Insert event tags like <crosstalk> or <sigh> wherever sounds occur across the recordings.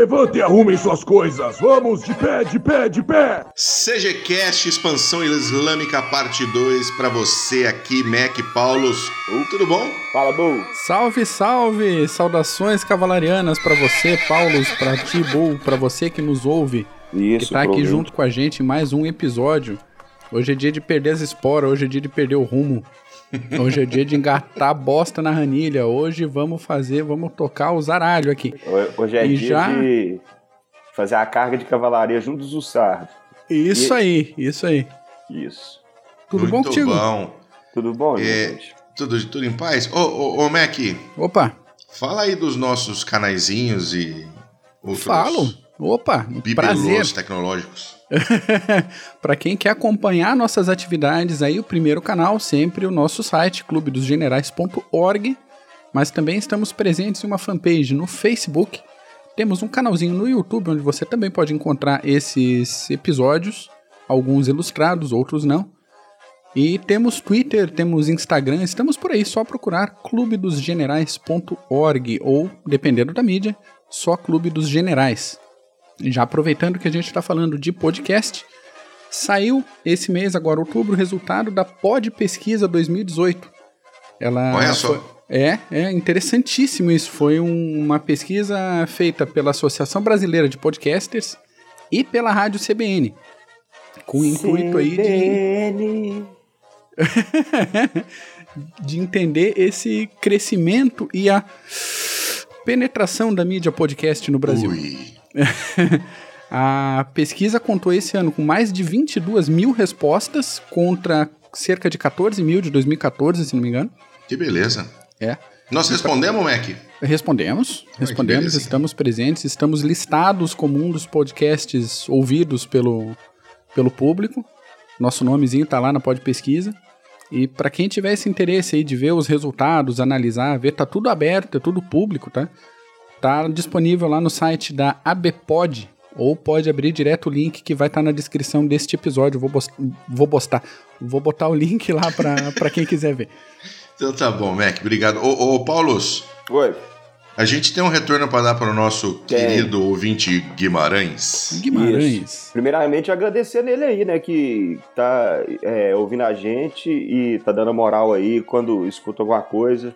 Levante e arrumem suas coisas. Vamos, de pé, de pé, de pé. CGCast Expansão Islâmica Parte 2 para você aqui, Mac Paulos. Uh, tudo bom? Fala, Bull. Salve, salve! Saudações cavalarianas para você, Paulos, para ti, Bull, para você que nos ouve. Isso, que tá aqui junto com a gente em mais um episódio. Hoje é dia de perder as esporas, hoje é dia de perder o rumo. Hoje é dia de engatar bosta na ranilha. Hoje vamos fazer, vamos tocar o zaralho aqui. Hoje é E dia já- de fazer a carga de cavalaria junto dos Ussardos. Isso E- aí, isso aí. Isso. Tudo bom Muito contigo? bom. Tudo bom, É, gente? tudo, tudo em paz? Ô, ô, ô, Mac, Opa, fala aí dos nossos canaizinhos e outros falo. Opa, prazer. tecnológicos. <laughs> Para quem quer acompanhar nossas atividades aí, o primeiro canal sempre o nosso site clubedosgenerais.org, mas também estamos presentes em uma fanpage no Facebook. Temos um canalzinho no YouTube onde você também pode encontrar esses episódios, alguns ilustrados, outros não. E temos Twitter, temos Instagram, estamos por aí, só procurar clubedosgenerais.org ou, dependendo da mídia, só Clube dos Generais. Já aproveitando que a gente está falando de podcast, saiu esse mês, agora outubro, o resultado da Pod Pesquisa 2018. Ela Olha só. foi- é, é interessantíssimo isso. Foi um- uma pesquisa feita pela Associação Brasileira de Podcasters e pela Rádio CBN. Com o intuito aí de, CBN. <laughs> de entender esse crescimento e a penetração da mídia podcast no Brasil. Ui. <laughs> A pesquisa contou esse ano com mais de 22 mil respostas contra cerca de 14 mil de 2014, se não me engano. Que beleza. É. Nós respondemos, Mac? Respondemos, respondemos, estamos presentes, estamos listados como um dos podcasts ouvidos pelo, pelo público. Nosso nomezinho tá lá na Pod Pesquisa. E para quem tiver esse interesse aí de ver os resultados, analisar, ver, tá tudo aberto, é tudo público, tá? Tá disponível lá no site da ABPod, ou pode abrir direto o link que vai estar na descrição deste episódio. Vou, vou postar, vou botar o link lá pra <laughs> pra quem quiser ver. Então tá bom, Mac. Obrigado. Ô, ô Paulos, Oi. a gente tem um retorno para dar para o nosso Tem. querido ouvinte Guimarães. Guimarães. Primeiramente, agradecer nele aí, né, que tá é, ouvindo a gente e tá dando moral aí quando escuta alguma coisa,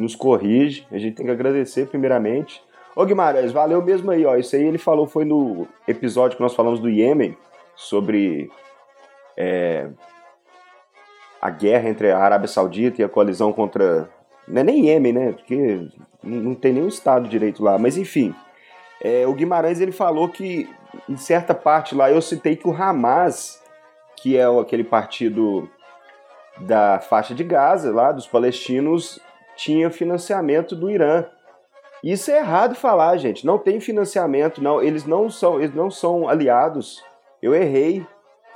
nos corrige. A gente tem que agradecer primeiramente. Ô Guimarães, valeu mesmo aí, ó. Isso aí ele falou foi no episódio que nós falamos do Iêmen, sobre é, a guerra entre a Arábia Saudita e a coalizão contra. Não é nem Iêmen, né? Porque não tem nenhum Estado direito lá, mas enfim. É, o Guimarães ele falou que em certa parte lá eu citei que o Hamas, que é aquele partido da faixa de Gaza, lá dos palestinos, tinha financiamento do Irã. Isso é errado falar, gente. Não tem financiamento, não. Eles não são, eles não são aliados. Eu errei.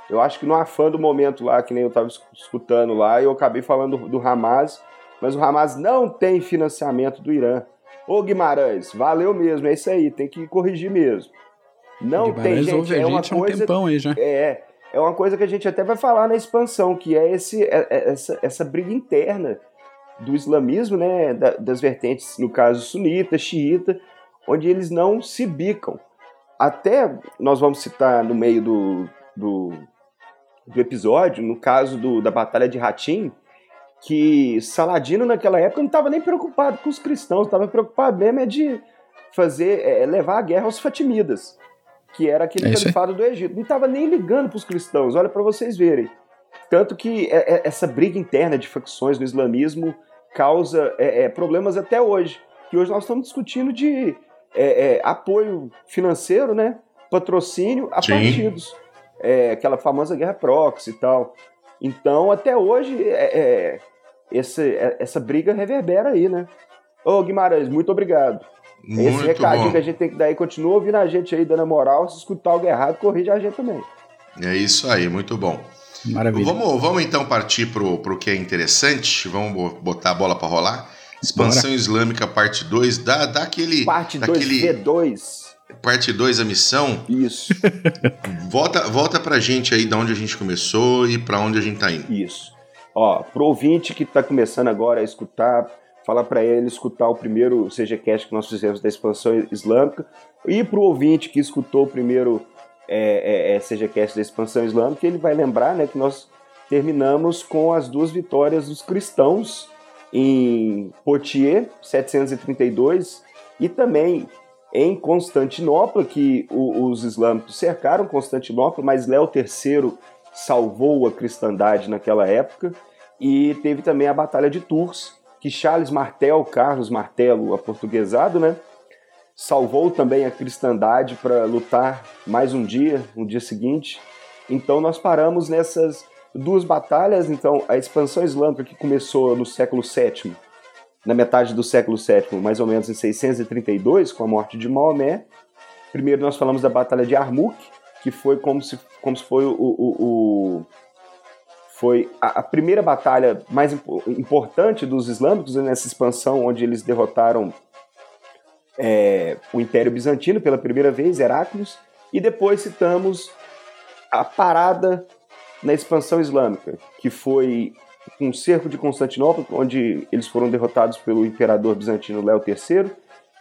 Eu acho que no afã do momento lá, que nem eu estava escutando lá, eu acabei falando do, do Hamas, mas o Hamas não tem financiamento do Irã. Ô Guimarães, valeu mesmo, é isso aí, tem que corrigir mesmo. Não tem, gente, a é uma gente há um coisa tempão aí já. é, é uma coisa que a gente até vai falar na expansão, que é, esse, é- é essa, essa briga interna do islamismo, né, da- das vertentes, no caso sunita, xiita, onde eles não se bicam. Até nós vamos citar no meio do, do, do episódio, no caso do, da Batalha de Hatim, que Saladino naquela época não estava nem preocupado com os cristãos, estava preocupado mesmo é de fazer, é, levar a guerra aos Fatimidas, que era aquele É califado do Egito. Não estava nem ligando para os cristãos, olha para vocês verem. Tanto que é- é- essa briga interna de facções no islamismo causa é, é, problemas até hoje. Que hoje nós estamos discutindo de é, é, apoio financeiro, né? patrocínio a Sim. partidos. É, aquela famosa guerra proxy e tal. Então, até hoje, é, esse- essa briga reverbera aí, né? Ô, Guimarães, muito obrigado. Esse Muito recadinho bom. que a gente tem que dar aí, continua ouvindo a gente aí, dando a moral. Se escutar algo errado, corrige a gente também. É isso aí, muito bom. Maravilha. Vamos, vamos então partir pro, pro que é interessante. Vamos bo- botar a bola para rolar. Expansão Islâmica, parte 2. Dá, dá aquele. Parte 2, daquele, V2. Parte 2, a missão. Isso, <laughs> Volta, volta pra gente aí de onde a gente começou e pra onde a gente tá indo. isso. Ó, pro ouvinte que tá começando agora a escutar, falar para ele escutar o primeiro CGCast que nós fizemos da expansão islâmica e para o ouvinte que escutou o primeiro é, é, é, CGCast da expansão islâmica, ele vai lembrar né, que nós terminamos com as duas vitórias dos cristãos em Poitiers, 732, e também em Constantinopla, que o, os islâmicos cercaram Constantinopla, mas Léo III salvou a cristandade naquela época, e teve também a Batalha de Tours, que Charles Martel, Carlos Martelo, aportuguesado, né, salvou também a cristandade para lutar mais um dia, no dia seguinte. Então nós paramos nessas duas batalhas, então a expansão islâmica que começou no século VII, na metade do século VII, mais ou menos em 632, com a morte de Maomé. Primeiro nós falamos da batalha de Armuk, que foi como se, como se foi o, o, o foi a, primeira batalha mais impo importante dos islâmicos nessa expansão, onde eles derrotaram é, o Império Bizantino pela primeira vez, Heráclios, e depois citamos a parada na expansão islâmica, que foi o cerco de Constantinopla, onde eles foram derrotados pelo imperador bizantino Léo III,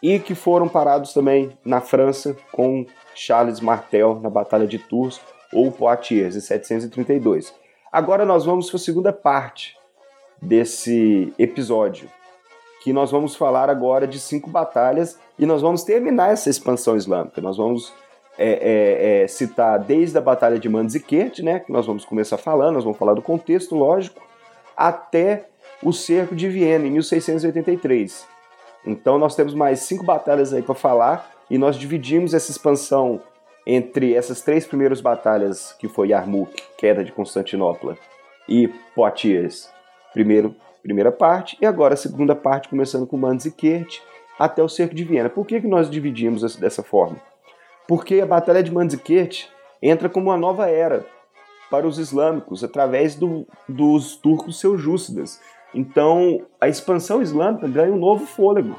e que foram parados também na França com Charles Martel na Batalha de Tours ou Poitiers, em 732. Agora nós vamos para a segunda parte desse episódio, que nós vamos falar agora de cinco batalhas e nós vamos terminar essa expansão islâmica. Nós vamos é, é, é, citar desde a Batalha de Manzikert, né, que nós vamos começar falando, nós vamos falar do contexto, lógico, até o cerco de Viena, em 1683. Então nós temos mais cinco batalhas aí para falar e nós dividimos essa expansão entre essas três primeiras batalhas, que foi Yarmouk, queda de Constantinopla, e Poitiers, primeiro primeira parte, e agora a segunda parte, começando com Manzikert até o cerco de Viena. Por que, que nós dividimos dessa forma? Porque a Batalha de Manzikert entra como uma nova era para os islâmicos, através do, dos turcos seljúcidas. Então, a expansão islâmica ganha um novo fôlego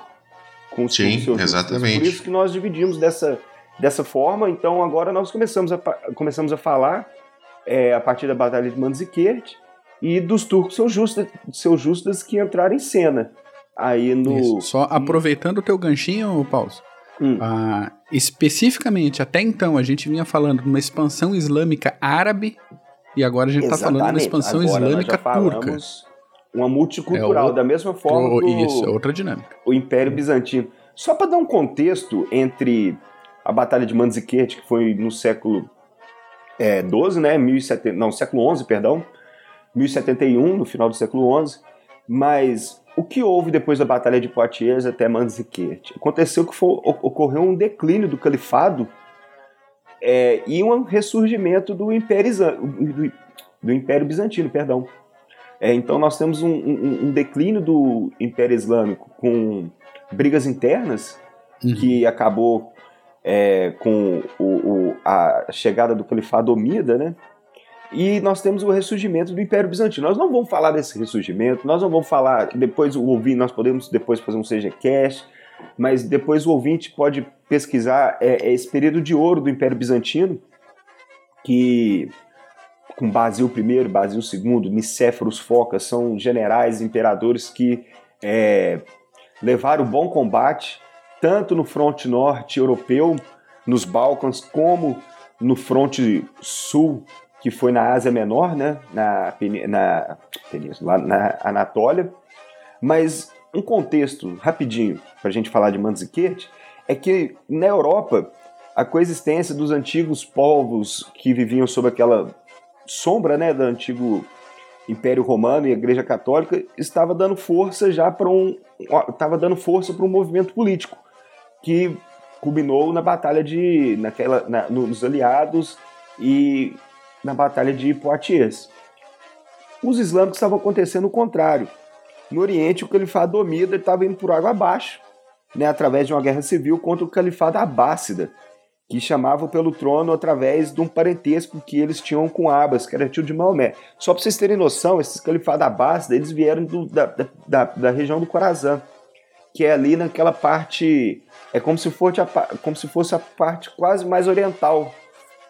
com os Sim, turcos exatamente. Por isso que nós dividimos dessa, dessa forma. Então, agora nós começamos a, começamos a falar é, a partir da Batalha de Manzikert e dos turcos seljúcidas, seljúcidas que entraram em cena. Aí no. Isso. Só aproveitando o teu ganchinho, Paulo. Hum. Ah, especificamente, até então, a gente vinha falando de uma expansão islâmica árabe e agora a gente está falando de uma expansão agora islâmica turca. Uma multicultural, é o, da mesma forma. O, isso, é outra dinâmica. O Império Bizantino. Só para dar um contexto entre a Batalha de Manzikert, que foi no século é, 12, né? 1070, não, século 11, perdão 1071, no final do século XI, mas o que houve depois da Batalha de Poitiers até Manzikert? Aconteceu que foi, ocorreu um declínio do califado é, e um ressurgimento do Império, do, do Império Bizantino, perdão. É, então nós temos um, um, um, declínio do Império Islâmico com brigas internas uhum. que acabou é, com o, o, a chegada do Califado Omida, né? E nós temos o ressurgimento do Império Bizantino. Nós não vamos falar desse ressurgimento, nós não vamos falar, depois o ouvinte, nós podemos depois fazer um CGCast, mas depois o ouvinte pode pesquisar é, é esse período de ouro do Império Bizantino, que com Basil I, Basil II, Nicéforos Focas, são generais, imperadores que é, levaram bom combate, tanto no fronte norte europeu, nos Balcãs, como no fronte sul que foi na Ásia Menor, né, na, na Península, na Anatólia. Mas um contexto rapidinho para a gente falar de Manzikert é que na Europa a coexistência dos antigos povos que viviam sob aquela sombra né, do antigo Império Romano e a Igreja Católica estava dando força já para um estava dando força para um movimento político que culminou na batalha de naquela na, nos aliados e na Batalha de Poitiers. Os islâmicos estavam acontecendo o contrário. No Oriente, o califado Omida estava indo por água abaixo, né, através de uma guerra civil contra o califado Abássida, que chamava pelo trono através de um parentesco que eles tinham com Abbas, que era tio de Maomé. Só para vocês terem noção, esses califados Abássida, eles vieram do, da, da, da, região do Corazã, que é ali naquela parte, é como se fosse a, como se fosse a parte quase mais oriental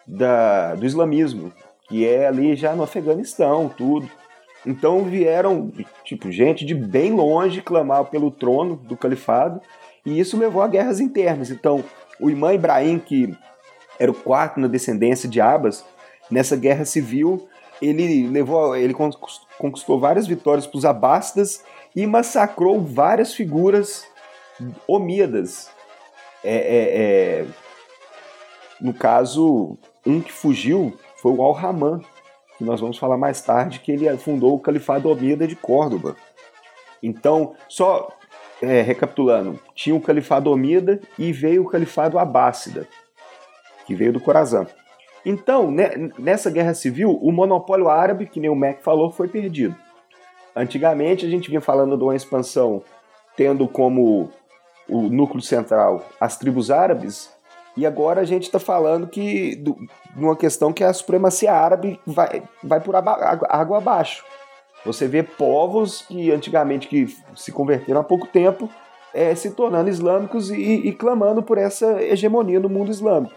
da, do islamismo, que é ali já no Afeganistão, tudo. Então vieram, tipo, gente de bem longe clamar pelo trono do califado, e isso levou a guerras internas. Então, o imã Ibrahim, que era o quarto na descendência de Abas, nessa guerra civil, ele levou, ele conquistou várias vitórias para os abássidas e massacrou várias figuras omíadas. É, é, é... No caso, um que fugiu foi o Al-Rahman, que nós vamos falar mais tarde, que ele fundou o Califado Omida de Córdoba. Então, só é, recapitulando, tinha o Califado Omida e veio o Califado Abássida, que veio do Corazã. Então, né, nessa guerra civil, o monopólio árabe, que nem o Mac falou, foi perdido. Antigamente, a gente vinha falando de uma expansão tendo como o núcleo central as tribos árabes, e agora a gente está falando que de uma questão que a supremacia árabe vai, vai por água abaixo. Você vê povos que antigamente que se converteram há pouco tempo é, se tornando islâmicos e, e, clamando por essa hegemonia no mundo islâmico.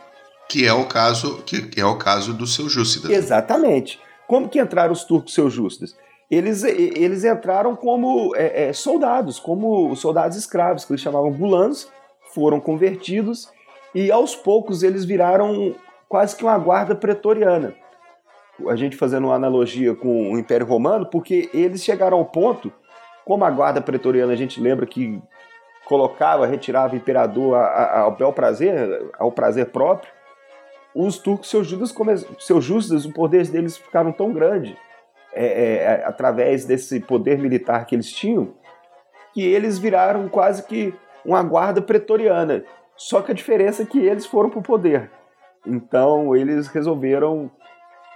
Que é o caso que é o caso dos seljúcidas. Exatamente. Como que entraram os turcos seljúcidas? Eles, eles entraram como é, é, soldados, como soldados escravos, que eles chamavam gulãs, foram convertidos e aos poucos eles viraram quase que uma guarda pretoriana. A gente fazendo uma analogia com o Império Romano, porque eles chegaram ao ponto, como a guarda pretoriana a gente lembra que colocava, retirava o imperador ao bel prazer, ao prazer próprio, os turcos seus judas, seus justas, o poder deles ficaram tão grande é, é, é, através desse poder militar que eles tinham, que eles viraram quase que uma guarda pretoriana. Só que a diferença é que eles foram para o poder. Então eles resolveram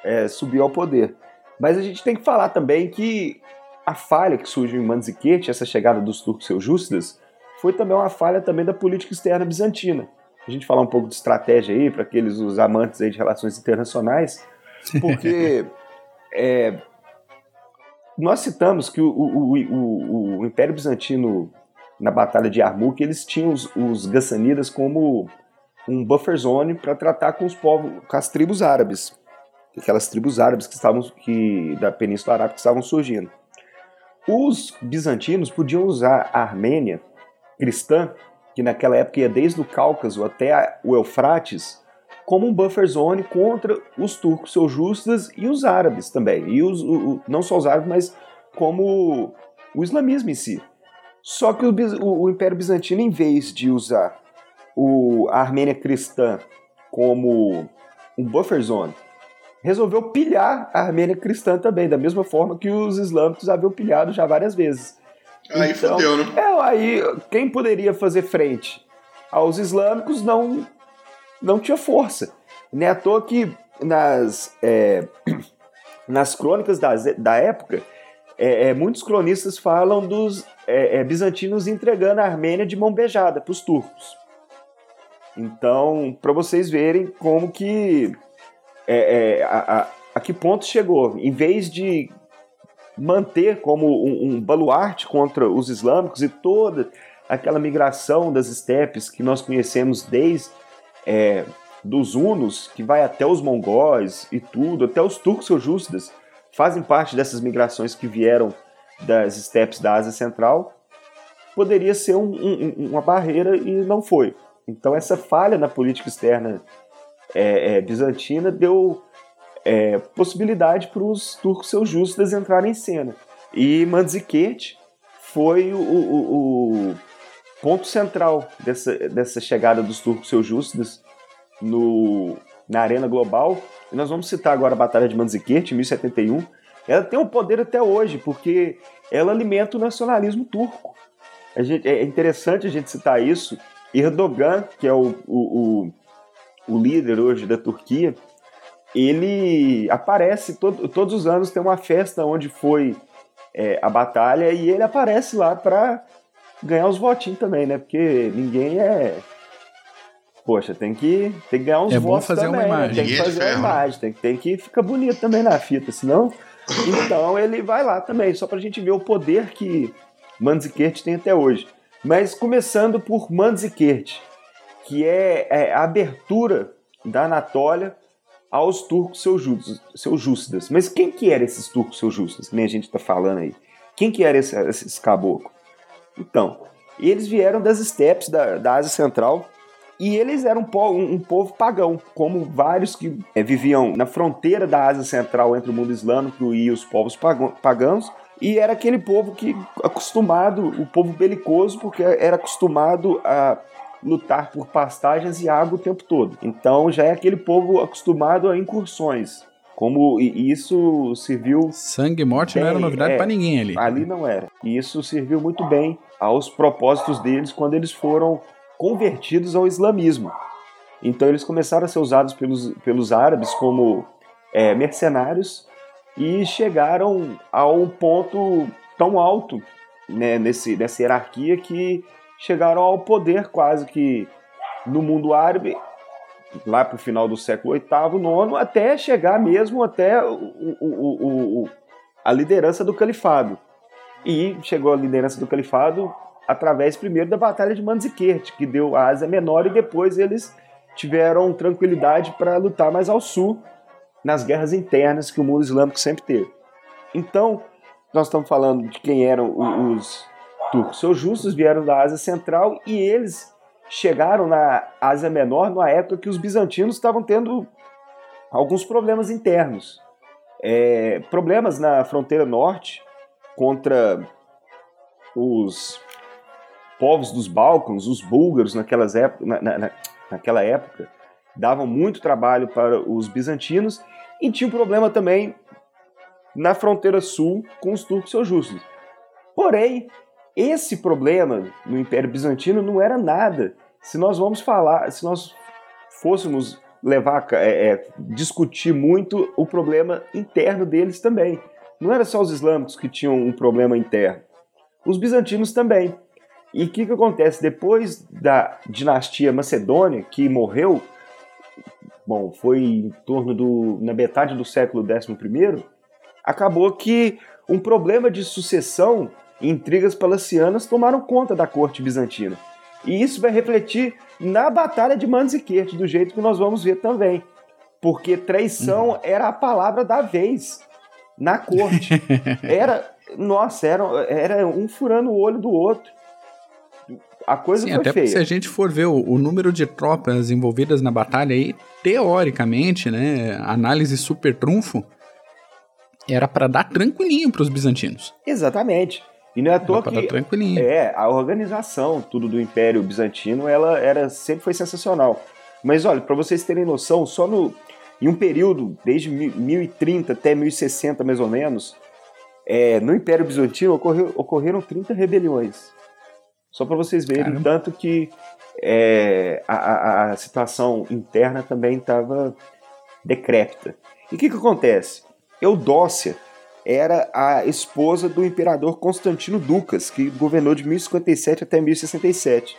é, subir ao poder. Mas a gente tem que falar também que a falha que surge em Manzikert, essa chegada dos turcos seljúcidas, foi também uma falha também da política externa bizantina. A gente falar um pouco de estratégia aí para aqueles os amantes aí de relações internacionais, <laughs> porque é, nós citamos que o, o, o, o Império Bizantino na Batalha de Armuk, eles tinham os, os Gassanidas como um buffer zone para tratar com os povos, com as tribos árabes, aquelas tribos árabes que estavam que da Península Arábica que estavam surgindo. Os bizantinos podiam usar a Armênia cristã, que naquela época ia desde o Cáucaso até o Eufrates, como um buffer zone contra os turcos seljúcidas e os árabes também. E os, o, não só os árabes, mas como o islamismo em si. Só que o, o, o Império Bizantino, em vez de usar o, a Armênia cristã como um buffer zone, resolveu pilhar a Armênia cristã também, da mesma forma que os islâmicos haviam pilhado já várias vezes. Aí então, fodeu, né? É, aí quem poderia fazer frente aos islâmicos não, não tinha força. Não é à toa que nas, é, <clears throat> nas crônicas da, da época é, é, muitos cronistas falam dos é, é bizantinos entregando a Armênia de mão beijada para os turcos. Então, para vocês verem como que é, é, a, a, a, que ponto chegou. Em vez de manter como um, um baluarte contra os islâmicos e toda aquela migração das estepes que nós conhecemos desde é, dos hunos, que vai até os mongóis e tudo, até os turcos seljúcidas, fazem parte dessas migrações que vieram das estepes da Ásia Central, poderia ser um, um, uma barreira e não foi. Então essa falha na política externa é, é, bizantina deu é, possibilidade para os turcos seljúcidas entrarem em cena. E Manzikert foi o, o, o, ponto central dessa, dessa chegada dos turcos seljúcidas no, na arena global e nós vamos citar agora a Batalha de Manzikert, em 1071. Ela tem um poder até hoje, porque ela alimenta o nacionalismo turco. Gente, é interessante a gente citar isso. Erdogan, que é o, o, o, o líder hoje da Turquia, ele aparece todo, todos os anos, tem uma festa onde foi é, a batalha e ele aparece lá para ganhar os votinhos também, né? Porque ninguém é Poxa, tem que, tem que ganhar uns é votos fazer também, uma né? imagem. Tem que fazer uma imagem, tem, tem que ficar bonito também na fita, senão... Então ele vai lá também, só pra gente ver o poder que Manzikert tem até hoje. Mas começando por Manzikert, que é, é a abertura da Anatólia aos turcos seljúcidas. Mas quem que eram esses turcos seljúcidas, que nem a gente está falando aí? Quem que eram esses, esses caboclos? Então, eles vieram das estepes da, da Ásia Central e eles eram um povo, um, um povo pagão, como vários que é, viviam na fronteira da Ásia Central entre o mundo islâmico e os povos pagãos. E era aquele povo que acostumado, o povo belicoso, porque era acostumado a lutar por pastagens e água o tempo todo. Então já é aquele povo acostumado a incursões. Como isso serviu. Sangue e morte bem, não era novidade é, para ninguém ali. Ali não era. E isso serviu muito bem aos propósitos deles quando eles foram convertidos ao islamismo. Então eles começaram a ser usados pelos, pelos árabes como é, mercenários e chegaram a um ponto tão alto né, nesse, nessa hierarquia que chegaram ao poder quase que no mundo árabe lá para o final do século VIII, IX, até chegar mesmo até o, o, o, a liderança do califado. E chegou a liderança do califado através primeiro da Batalha de Manzikert, que deu a Ásia Menor, e depois eles tiveram tranquilidade para lutar mais ao sul nas guerras internas que o mundo islâmico sempre teve. Então, nós estamos falando de quem eram os turcos justos vieram da Ásia Central e eles chegaram na Ásia Menor na época que os bizantinos estavam tendo alguns problemas internos. É, problemas na fronteira norte contra os povos dos Balcãs, os búlgaros naquelas épocas, na, na, naquela época, davam muito trabalho para os bizantinos e tinha um problema também na fronteira sul com os turcos seljúcidas. Porém, esse problema no Império Bizantino não era nada. Se nós vamos falar, se nós fôssemos levar, é, é, discutir muito o problema interno deles também. Não era só os islâmicos que tinham um problema interno, os bizantinos também. E o que, que acontece? Depois da dinastia Macedônia, que morreu, bom, foi em torno do. na metade do século XI, acabou que um problema de sucessão e intrigas palacianas tomaram conta da corte bizantina. E isso vai refletir na Batalha de Manzikert, do jeito que nós vamos ver também. Porque traição uhum. era a palavra da vez na corte. <laughs> Era, nossa, era, era um furando o olho do outro a coisa Sim, foi até feia. se a gente for ver o, o, número de tropas envolvidas na batalha aí, teoricamente, né, análise super trunfo, era para dar tranquilinho para os bizantinos. Exatamente. E não é à toa que tranquilinho. é a organização tudo do Império Bizantino, ela era sempre foi sensacional. Mas olha, para vocês terem noção, só no em um período desde 1030 até 1060 mais ou menos, é, no Império Bizantino ocorreu, ocorreram 30 rebeliões. Só para vocês verem Caramba. tanto que é, a, a, situação interna também estava decrépita. E o que, que acontece? Eudócia era a esposa do imperador Constantino Ducas, que governou de 1057 até 1067.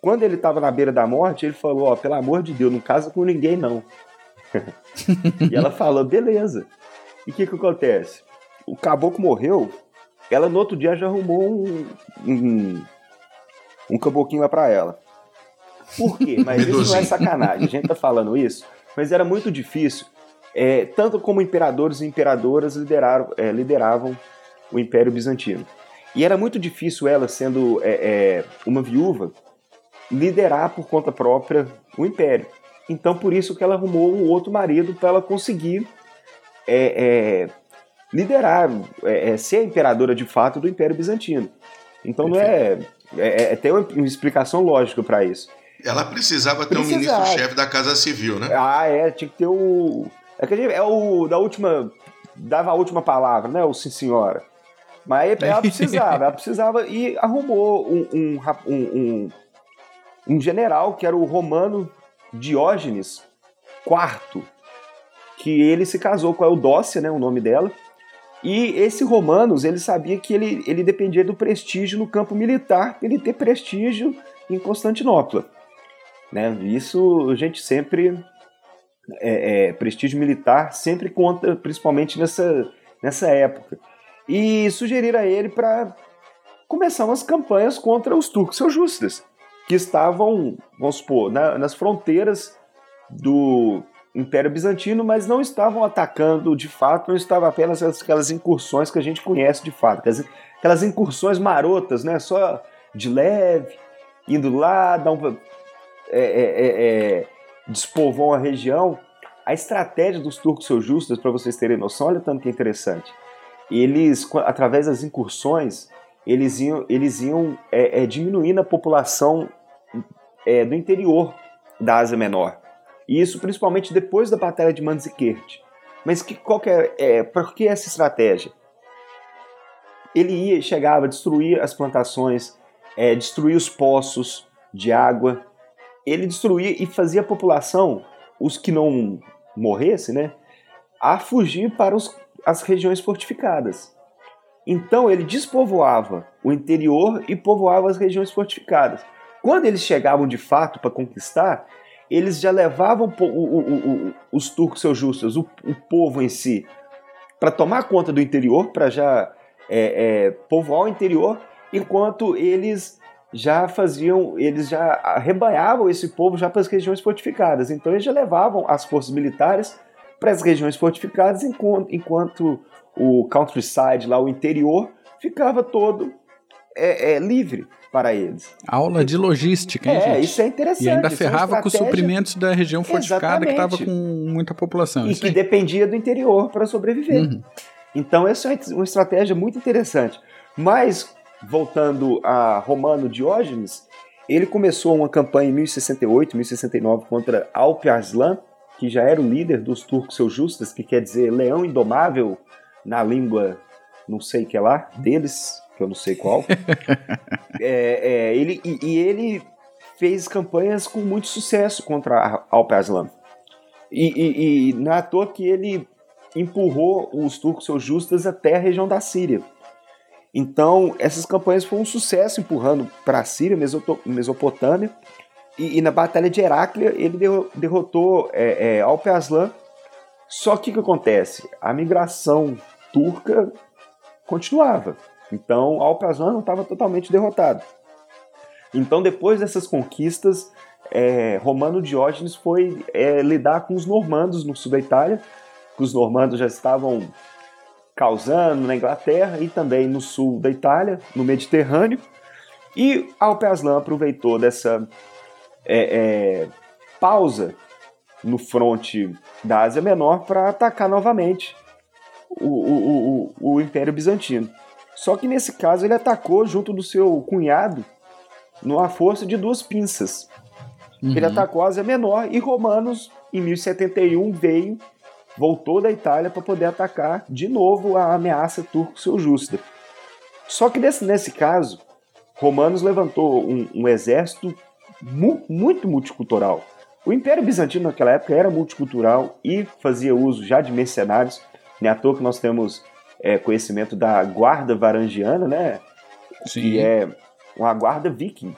Quando ele estava na beira da morte, ele falou: Ó, oh, pelo amor de Deus, não casa com ninguém, não. <laughs> e ela falou: beleza. E o que, que acontece? O caboclo morreu, ela no outro dia já arrumou um, um um caboquinho lá para ela. Por quê? <laughs> Mas isso não é sacanagem. A gente tá falando isso, mas era muito difícil. É, tanto como imperadores e imperadoras lideraram, é, lideravam o Império Bizantino. E era muito difícil ela, sendo é, é uma viúva, liderar por conta própria o Império. Então, por isso que ela arrumou um outro marido para ela conseguir é, é, liderar, ser a imperadora de fato do Império Bizantino. Então, não é é, é, é tem uma, uma explicação lógica para isso. Ela precisava ter precisava. um ministro-chefe da Casa Civil, né? Ah, é, tinha que ter o. É, é o da última. Dava a última palavra, né? O sim senhora. Mas ela precisava, ela precisava e arrumou um, um, um, um, general que era o romano Diógenes IV, que ele se casou com a Eudócia, né? O nome dela. E esse Romanos, ele sabia que ele, ele dependia do prestígio no campo militar, ele ter prestígio em Constantinopla. Né? Isso a gente sempre. É, é, prestígio militar sempre conta, principalmente nessa, nessa época. E sugeriram a ele para começar umas campanhas contra os turcos seljúcidas, que estavam, vamos supor, na, nas fronteiras do, Império Bizantino, mas não estavam atacando de fato, não estavam apenas aquelas incursões que a gente conhece de fato, aquelas, aquelas incursões marotas, né? Só de leve, indo lá, dar um, é, é, é, é despovoam a região. A estratégia dos turcos seljúcidas, para vocês terem noção, olha tanto que é interessante. Eles, através das incursões, eles iam, eles iam é, é, diminuindo a população é, do interior da Ásia Menor. E isso principalmente depois da Batalha de Manzikert. Mas que, qual que é, é, por que essa estratégia? Ele ia, chegava destruir as plantações, é, destruir os poços de água, ele destruía e fazia a população, os que não morressem, né, a fugir para os, as regiões fortificadas. Então ele despovoava o interior e povoava as regiões fortificadas. Quando eles chegavam de fato para conquistar, eles já levavam o, o, o, os turcos seljúcidas, o, o povo em si, para tomar conta do interior, para já é, é, povoar o interior, enquanto eles já faziam, eles já arrebanhavam esse povo já para as regiões fortificadas. Então eles já levavam as forças militares para as regiões fortificadas, enquanto, enquanto o countryside, lá o interior, ficava todo é, é, livre para eles. Aula de logística, hein, é, gente? isso é interessante. E ainda é ferrava com os suprimentos da região fortificada Exatamente. que estava com muita população. E que aí. dependia do interior para sobreviver. Uhum. Então essa é uma estratégia muito interessante. Mas voltando a Romano Diógenes, ele começou uma campanha em 1068, 1069 contra Alp Arslan, que já era o líder dos turcos seljustas, que quer dizer leão indomável na língua não sei que é lá deles, que eu não sei qual. <laughs> é, é, ele, e, e, ele fez campanhas com muito sucesso contra Alp Arslan. E, e, e não é à toa que ele empurrou os turcos seljustas até a região da Síria. Então, essas campanhas foram um sucesso empurrando para a Síria, Mesopotâmia, e, e, na Batalha de Heráclea ele derrotou é, é. Só que o que acontece? A migração turca continuava. Então, Alp Arslan não estava totalmente derrotado. Então, depois dessas conquistas, é, Romano Diógenes foi é, lidar com os normandos no sul da Itália, que os normandos já estavam causando na Inglaterra e também no sul da Itália, no Mediterrâneo. E Alpe Aslan aproveitou dessa é, é, pausa no fronte da Ásia Menor para atacar novamente o, o, o, o, Império Bizantino. Só que nesse caso ele atacou junto do seu cunhado numa força de duas pinças. Uhum. Ele atacou a Ásia Menor e Romanos, em 1071, veio voltou da Itália para poder atacar de novo a ameaça turco-seljúcida. Só que nesse, nesse caso, Romanos levantou um, um exército mu muito multicultural. O Império Bizantino naquela época era multicultural e fazia uso já de mercenários. Não é à toa que nós temos é, conhecimento da guarda varangiana, né? Sim. Que é uma guarda viking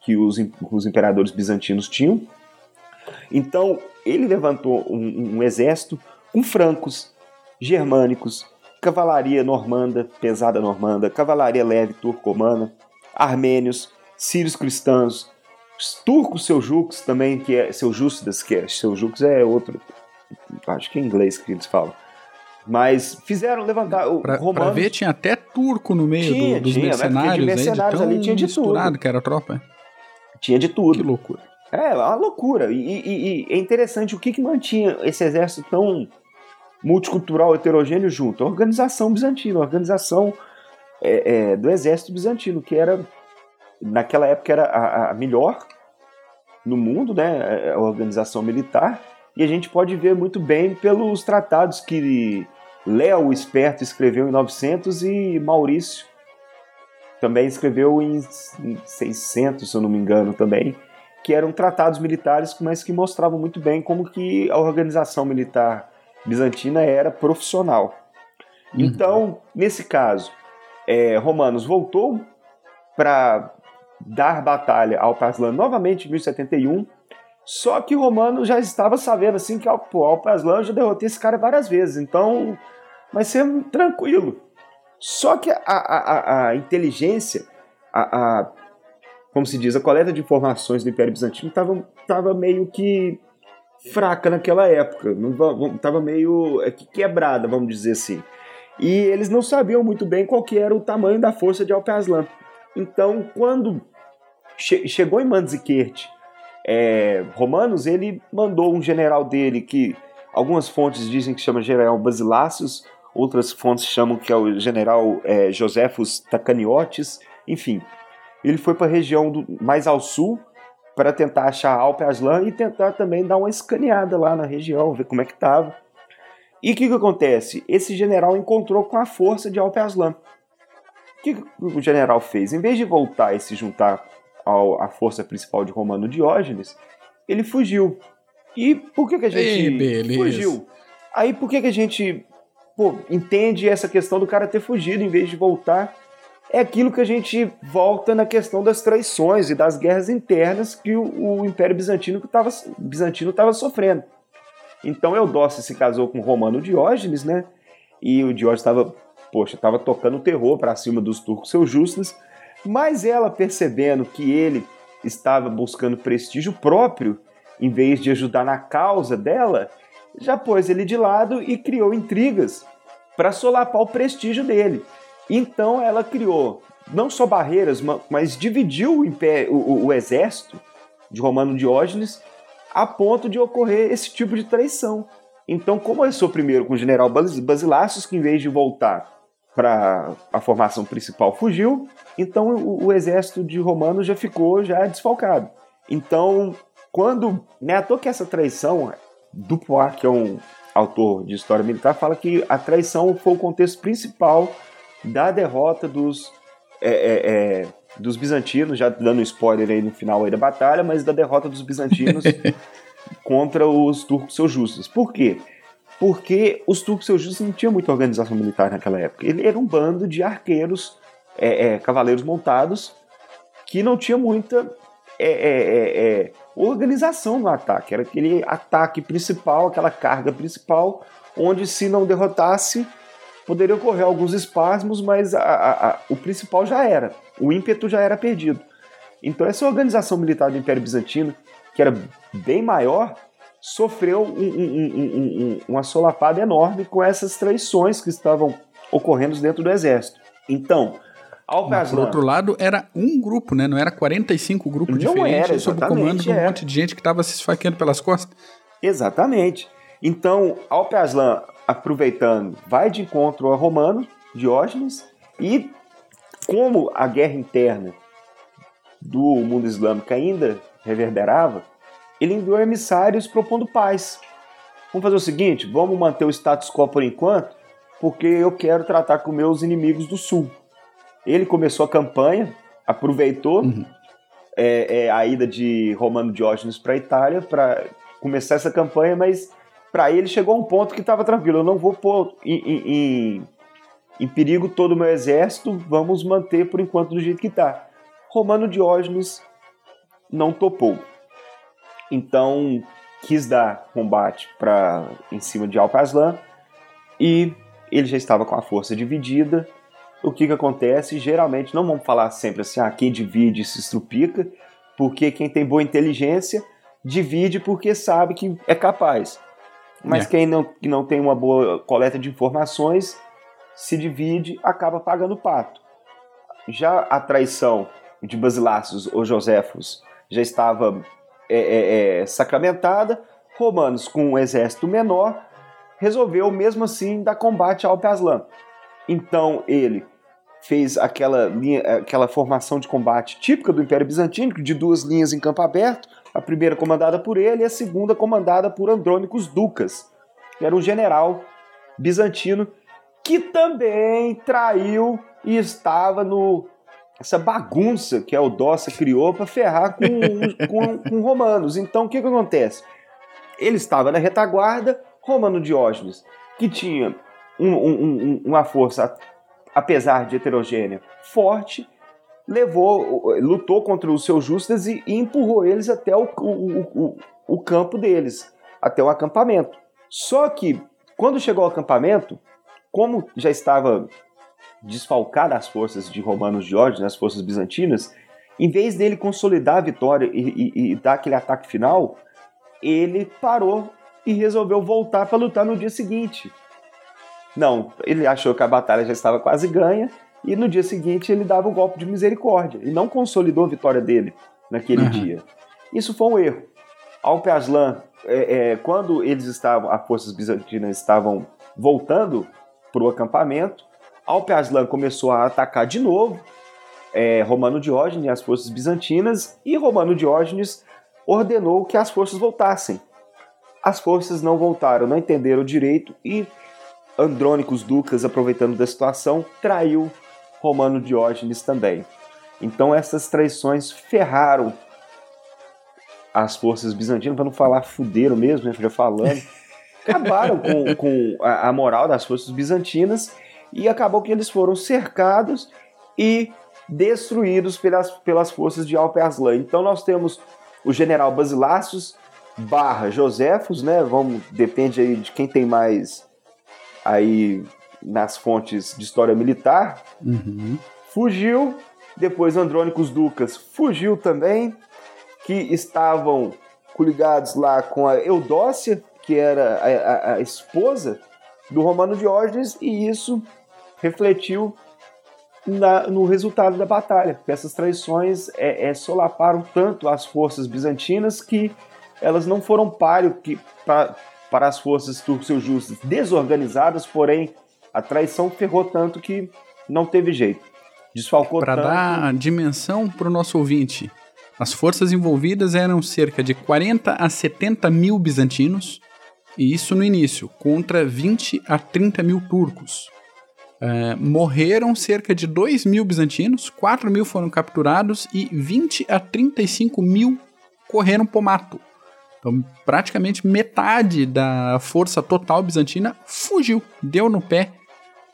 que os, os imperadores bizantinos tinham. Então, ele levantou um, um exército com francos, germânicos, cavalaria normanda, pesada normanda, cavalaria leve turcomana, armênios, sírios cristãos, turcos seljuks também, que é seljúcidas, que é seljuks é outro, acho que é inglês que eles falam. Mas fizeram levantar o pra, romanos. Pra ver, tinha até turco no meio Tinha, do- dos tinha, de mercenários, né? mercenários de tão ali tinha de tudo. que era a tropa. Tinha de tudo. Que loucura. É, uma loucura. E, e- e é interessante o que, que mantinha esse exército tão multicultural, heterogêneo junto. A organização bizantina, a organização é, é, do exército bizantino, que era, naquela época, era a, a melhor no mundo, né? A organização militar. E a gente pode ver muito bem pelos tratados que Léo o Esperto escreveu em 900 e Maurício também escreveu em 600, se eu não me engano, também, que eram tratados militares, mas que mostravam muito bem como que a organização militar bizantina era profissional. Uhum. Então, nesse caso, é, Romanos voltou para dar batalha ao Paslan novamente em 1071, só que Romano já estava sabendo assim que pô, Alpaslan já derrotei esse cara várias vezes, então vai ser tranquilo. Só que a, a, a- inteligência, a, a- como se diz, a coleta de informações do Império Bizantino estava tava meio que fraca naquela época, estava meio é, quebrada, vamos dizer assim. E eles não sabiam muito bem qual que era o tamanho da força de Alpe Aslan. Então, quando che chegou em Manzikert, é, Romanos, ele mandou um general dele que algumas fontes dizem que chama general Basilácios, outras fontes chamam que é o general é, Tacaniotes, enfim. Ele foi para a região do, mais ao sul para tentar achar Alpe Aslan e tentar também dar uma escaneada lá na região, ver como é que estava. E o que, que acontece? Esse general encontrou com a força de Alpe Aslan. O que, que o general fez? Em vez de voltar e se juntar ao, à força principal de Romano Diógenes, ele fugiu. E por que, que a gente Ei, fugiu? Aí por que, que a gente pô, entende essa questão do cara ter fugido em vez de voltar? É aquilo que a gente volta na questão das traições e das guerras internas que o, o Império Bizantino estava Bizantino sofrendo. Então Eudócio se casou com o Romano Diógenes, né? E o Diógenes estava, poxa, estava tocando terror para cima dos turcos seus justos, mas ela percebendo que ele estava buscando prestígio próprio, em vez de ajudar na causa dela, já pôs ele de lado e criou intrigas para solapar o prestígio dele. Então ela criou não só barreiras, mas dividiu o, império, o, o exército de Romano Diógenes a ponto de ocorrer esse tipo de traição. Então começou primeiro com o general Basilácios, que em vez de voltar para a formação principal fugiu, então o, o, exército de Romano já ficou já desfalcado. Então, quando né, à toa que essa traição, Dupois, que é um autor de história militar, fala que a traição foi o contexto principal da derrota dos é, é, é, dos bizantinos, já dando spoiler aí no final aí da batalha, mas da derrota dos bizantinos <laughs> contra os turcos seljúcidas. Por quê? Porque os turcos seljúcidas não tinham muita organização militar naquela época. Ele era um bando de arqueiros, é, é, cavaleiros montados, que não tinha muita é, organização no ataque. Era aquele ataque principal, aquela carga principal, onde se não derrotasse poderia ocorrer alguns espasmos, mas a, a, a, o principal já era. O ímpeto já era perdido. Então, essa organização militar do Império Bizantino, que era bem maior, sofreu um, um, um, uma solapada enorme com essas traições que estavam ocorrendo dentro do exército. Então, Alpe Por outro lado, era um grupo, né? Não era 45 grupos Não diferentes era, sob o comando de um é. monte de gente que estava se esfaqueando pelas costas. Exatamente. Então, Alpe Aslan aproveitando, vai de encontro a Romano, Diógenes, e como a guerra interna do mundo islâmico ainda reverberava, ele enviou emissários propondo paz. Vamos fazer o seguinte: vamos manter o status quo por enquanto, porque eu quero tratar com meus inimigos do sul. Ele começou a campanha, aproveitou uhum. é, é, a ida de Romano Diógenes para a Itália para começar essa campanha, mas para ele chegou a um ponto que estava tranquilo. Eu não vou pôr em, em, em, perigo todo o meu exército, vamos manter por enquanto do jeito que está. Romano Diógenes não topou. Então quis dar combate para em cima de Alcaslan e ele já estava com a força dividida. O que, que acontece? Geralmente, não vamos falar sempre assim, ah, quem divide se estrupica, porque quem tem boa inteligência divide porque sabe que é capaz. Mas yeah. quem não, que não tem uma boa coleta de informações se divide, acaba pagando pato. Já a traição de Basilácios ou Joséfos já estava é, é, é, sacramentada, Romanos, com um exército menor, resolveu mesmo assim dar combate ao Aslan. Então ele fez aquela, linha, aquela formação de combate típica do Império Bizantino, de duas linhas em campo aberto, a primeira comandada por ele e a segunda comandada por Andrônicos Ducas, que era um general bizantino que também traiu e estava no essa bagunça que a Eudócia criou para ferrar com, com, com, romanos. Então o que, que acontece? Ele estava na retaguarda, Romano Diógenes, que tinha um, um, uma força, apesar de heterogênea, forte, levou, lutou contra os seus justas e, e empurrou eles até o, o, o, o campo deles, até o acampamento. Só que, quando chegou ao acampamento, como já estava desfalcada as forças de Romanos Diógenes, as forças bizantinas, em vez dele consolidar a vitória e, e, e dar aquele ataque final, ele parou e resolveu voltar para lutar no dia seguinte. Não, ele achou que a batalha já estava quase ganha e no dia seguinte ele dava o golpe de misericórdia e não consolidou a vitória dele naquele uhum. dia. Isso foi um erro. Alpe Aslan, é, é, quando eles estavam, as forças bizantinas estavam voltando para o acampamento, Alpe Aslan começou a atacar de novo é, Romano Diógenes e as forças bizantinas, e Romano Diógenes ordenou que as forças voltassem. As forças não voltaram, não entenderam direito e Andrônicos Ducas, aproveitando da situação, traiu Romano Diógenes também. Então essas traições ferraram as forças bizantinas, para não falar fuderam mesmo, né, já falando, <laughs> acabaram com, com a, a, moral das forças bizantinas e acabou que eles foram cercados e destruídos pelas, pelas forças de Alpe Arslan. Então nós temos o general Basilacius barra Joséfos, né? Vamos, depende aí de quem tem mais aí nas fontes de história militar. Uhum. Fugiu, depois Andrônicos Ducas fugiu também, que estavam coligados lá com a Eudócia, que era a, a, a esposa do Romano Diógenes, e isso refletiu na, no resultado da batalha. Essas traições é, é, solaparam tanto as forças bizantinas que elas não foram páreo que, pra, para as forças turco-seljúcidas desorganizadas, porém a traição ferrou tanto que não teve jeito. Desfalcou Para dar dimensão para o nosso ouvinte, as forças envolvidas eram cerca de 40 a 70 mil bizantinos, e isso no início, contra 20 a 30 mil turcos. É, morreram cerca de 2 mil bizantinos, 4 mil foram capturados e 20 a 35 mil correram para o mato. Então, praticamente metade da força total bizantina fugiu, deu no pé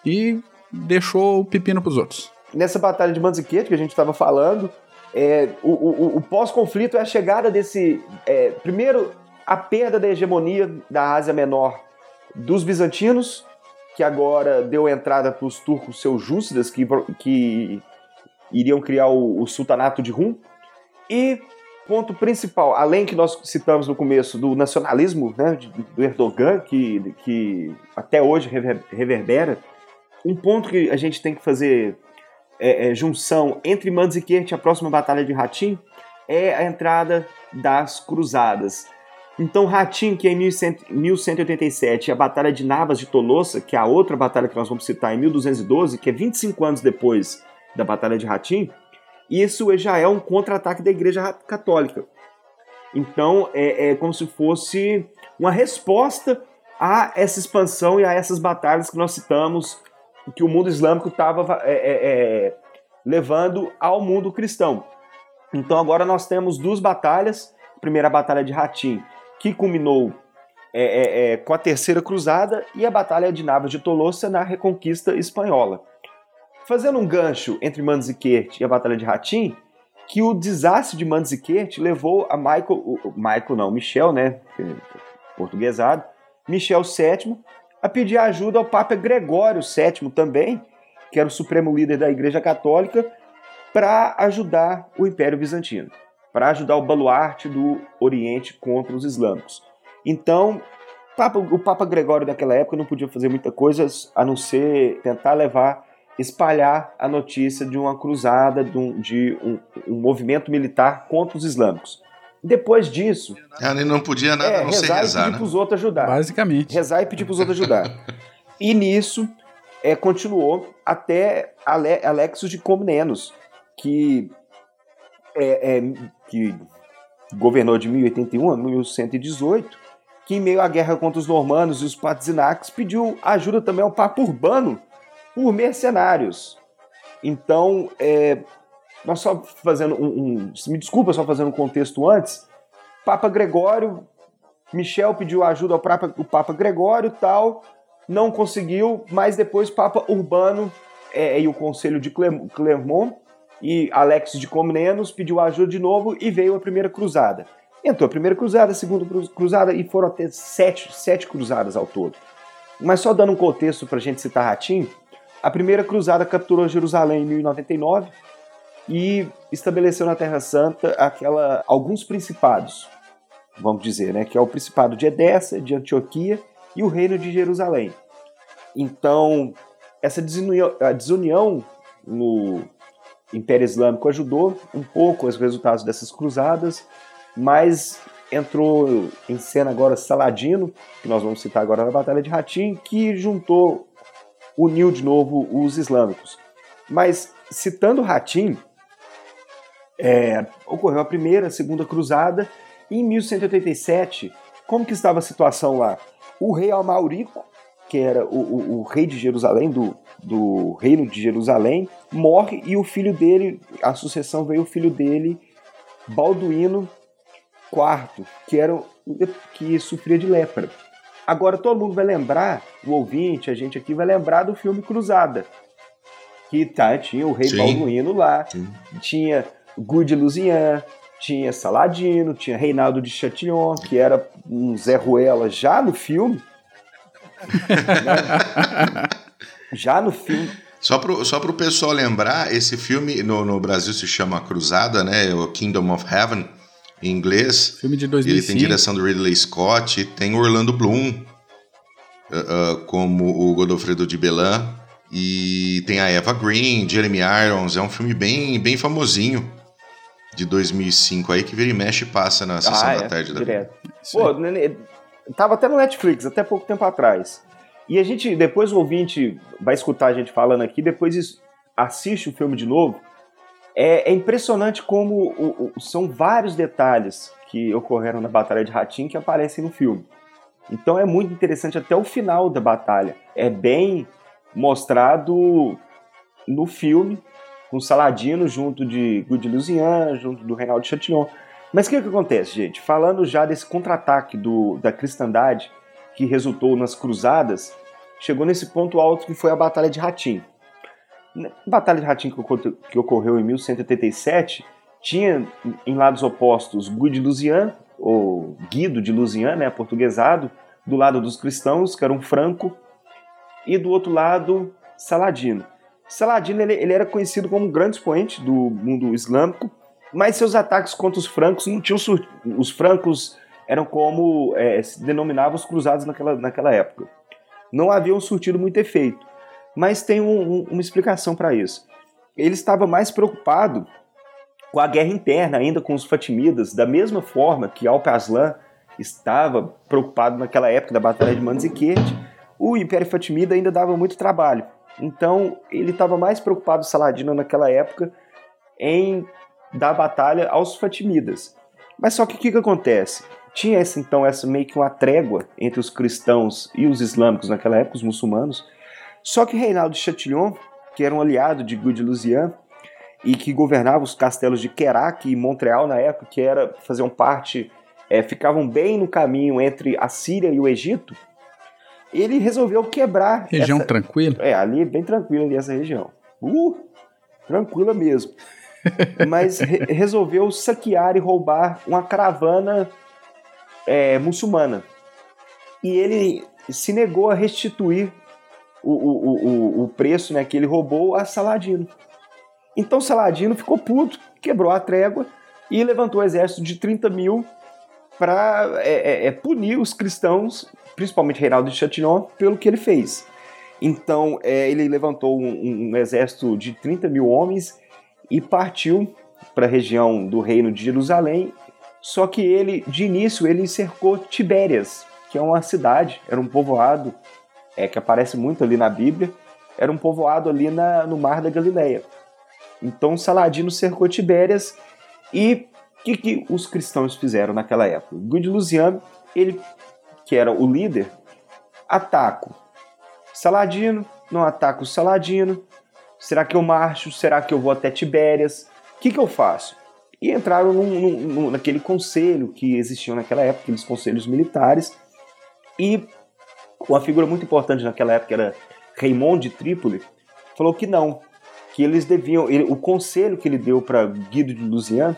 e deixou o pepino para os outros. Nessa batalha de Manziquete que a gente estava falando, é, o, o, o pós-conflito é a chegada desse. É, primeiro, a perda da hegemonia da Ásia Menor dos bizantinos, que agora deu entrada para os turcos seljúcidas, que, que iriam criar o, o sultanato de Rum. E ponto principal, além que nós citamos no começo do nacionalismo né, do Erdogan, que, que até hoje reverbera, um ponto que a gente tem que fazer é, é, junção entre Manzikert e a próxima batalha de Hatim é a entrada das cruzadas. Então, Ratim, que é em 1187, e a Batalha de Navas de Tolosa, que é a outra batalha que nós vamos citar em 1212, que é 25 anos depois da Batalha de Ratim, isso já é um contra-ataque da Igreja Católica. Então, é, é, como se fosse uma resposta a essa expansão e a essas batalhas que nós citamos, que o mundo islâmico estava é, é, é, levando ao mundo cristão. Então, agora nós temos duas batalhas. A primeira, a Batalha de Ratim, que culminou é, é, é, com a Terceira Cruzada e a Batalha de Navas de Tolosa na Reconquista Espanhola. Fazendo um gancho entre Manzikert e a Batalha de Ratim, que o desastre de Manzikert levou a Michael, o, Michael não, Michel, né, portuguesado, Michel VII, a pedir ajuda ao Papa Gregório VII também, que era o supremo líder da Igreja Católica, para ajudar o Império Bizantino para ajudar o baluarte do Oriente contra os islâmicos. Então, o Papa Gregório daquela época não podia fazer muita coisa a não ser tentar levar, espalhar a notícia de uma cruzada, de um, de um, um movimento militar contra os islâmicos. Depois disso. Ele não podia nada é, a não rezar, rezar e pedir né? para os outros ajudar. Basicamente. Rezar e pedir para os outros ajudar. e nisso é, continuou até Ale Alexios de Comnenos, que é, é, que governou de 1081 a 1118, que em meio à guerra contra os normanos e os Patzinakis pediu ajuda também ao Papa Urbano por mercenários. Então, é, nós só fazendo um, um, me desculpa só fazendo um contexto antes, Papa Gregório, Michel pediu ajuda ao Papa, o Papa Gregório tal, não conseguiu, mas depois Papa Urbano é, e o Conselho de Clermont e Alex de Comnenos pediu ajuda de novo e veio a primeira cruzada. Entrou a primeira cruzada, a segunda cruzada e foram até sete, sete cruzadas ao todo. Mas só dando um contexto para a gente citar Ratim, a primeira cruzada capturou Jerusalém em 1099 e estabeleceu na Terra Santa aquela alguns principados. vamos dizer, né, que é o Principado de Edessa, de Antioquia e o Reino de Jerusalém. Então, essa desunião, desunião no Império Islâmico ajudou um pouco os resultados dessas cruzadas, mas entrou em cena agora Saladino, que nós vamos citar agora na Batalha de Hatim, que juntou, uniu de novo os islâmicos. Mas citando Hatim, é, ocorreu a primeira, a segunda cruzada, e em 1187, como que estava a situação lá? O rei Almaurico, que era o, o, o, rei de Jerusalém, do, do reino de Jerusalém, morre e o filho dele, a sucessão veio o filho dele, Balduíno IV, que, era, que sofria de lepra. Agora todo mundo vai lembrar, o ouvinte, a gente aqui vai lembrar do filme Cruzada, que tá, tinha o rei Sim. Balduíno lá, Sim. tinha Guy de Luzian, tinha Saladino, tinha Reinaldo de Chatillon, que era um Zé Ruela já no filme. <laughs> já no filme. Só para só o pessoal lembrar, esse filme no, no Brasil se chama Cruzada, né? O Kingdom of Heaven, em inglês. Filme de 2005. Ele tem direção do Ridley Scott, tem Orlando Bloom uh, uh, como o Godofredo de Belan e tem a Eva Green, Jeremy Irons. É um filme bem, bem famosinho de 2005 aí que vira e mexe e passa na sessão ah, da é, tarde direto. da Pô, tava até no Netflix até pouco tempo atrás. E a gente, depois o ouvinte vai escutar a gente falando aqui, depois assiste o filme de novo. É, é impressionante como o, o, são vários detalhes que ocorreram na Batalha de Ratim que aparecem no filme. Então é muito interessante até o final da batalha. É bem mostrado no filme com Saladino junto de Guy Luzian, junto do Reinaldo Chatillon. Mas o que, que acontece, gente? Falando já desse contra-ataque da cristandade que resultou nas cruzadas, chegou nesse ponto alto que foi a Batalha de Ratim. Batalha de Ratim que ocorreu em 1187 tinha em lados opostos Guy de Luzian, ou Guido de Luzian, né, portuguesado, do lado dos cristãos, que era um franco, e do outro lado Saladino. Saladino ele, ele, era conhecido como um grande expoente do mundo islâmico, mas seus ataques contra os francos não tinham sur... os francos eram como é, se denominavam os cruzados naquela, naquela época. Não haviam surtido muito efeito, mas tem um, um, uma explicação para isso. Ele estava mais preocupado com a guerra interna, ainda com os Fatimidas, da mesma forma que Alp-Aslan estava preocupado naquela época da Batalha de Manzikert, o Império Fatimida ainda dava muito trabalho. Então ele estava mais preocupado, Saladino, naquela época, em dar batalha aos Fatimidas. Mas só que o que, que acontece? Tinha essa, então essa meio que uma trégua entre os cristãos e os islâmicos naquela época, os muçulmanos. Só que Reinaldo de Chatillon, que era um aliado de Guy de Luzian e que governava os castelos de Kerak e Montreal na época, que era faziam parte, é, ficavam bem no caminho entre a Síria e o Egito, ele resolveu quebrar. Região essa... tranquila? É, ali bem tranquila ali essa região. Uh, tranquila mesmo. Mas re resolveu saquear e roubar uma caravana é, muçulmana. E ele se negou a restituir o, o, o, o preço né, que ele roubou a Saladino. Então Saladino ficou puto, quebrou a trégua e levantou um exército de 30 mil para é, é, é, punir os cristãos principalmente Reinaldo de Chatillon, pelo que ele fez. Então, é, ele levantou um, um, exército de 30 mil homens e partiu para a região do Reino de Jerusalém. Só que ele, de início, ele cercou Tibérias, que é uma cidade, era um povoado é, que aparece muito ali na Bíblia, era um povoado ali na, no Mar da Galileia. Então, Saladino cercou Tibérias e o que, que os cristãos fizeram naquela época? Guy de ele que era o líder, ataco Saladino, não ataco o Saladino. Será que eu marcho? Será que eu vou até Tibérias? O que, que eu faço? E entraram num, num, naquele conselho que existia naquela época, aqueles conselhos militares, e uma figura muito importante naquela época era Raymond de Trípoli, falou que não, que eles deviam, ele, o conselho que ele deu para Guido de Luzian,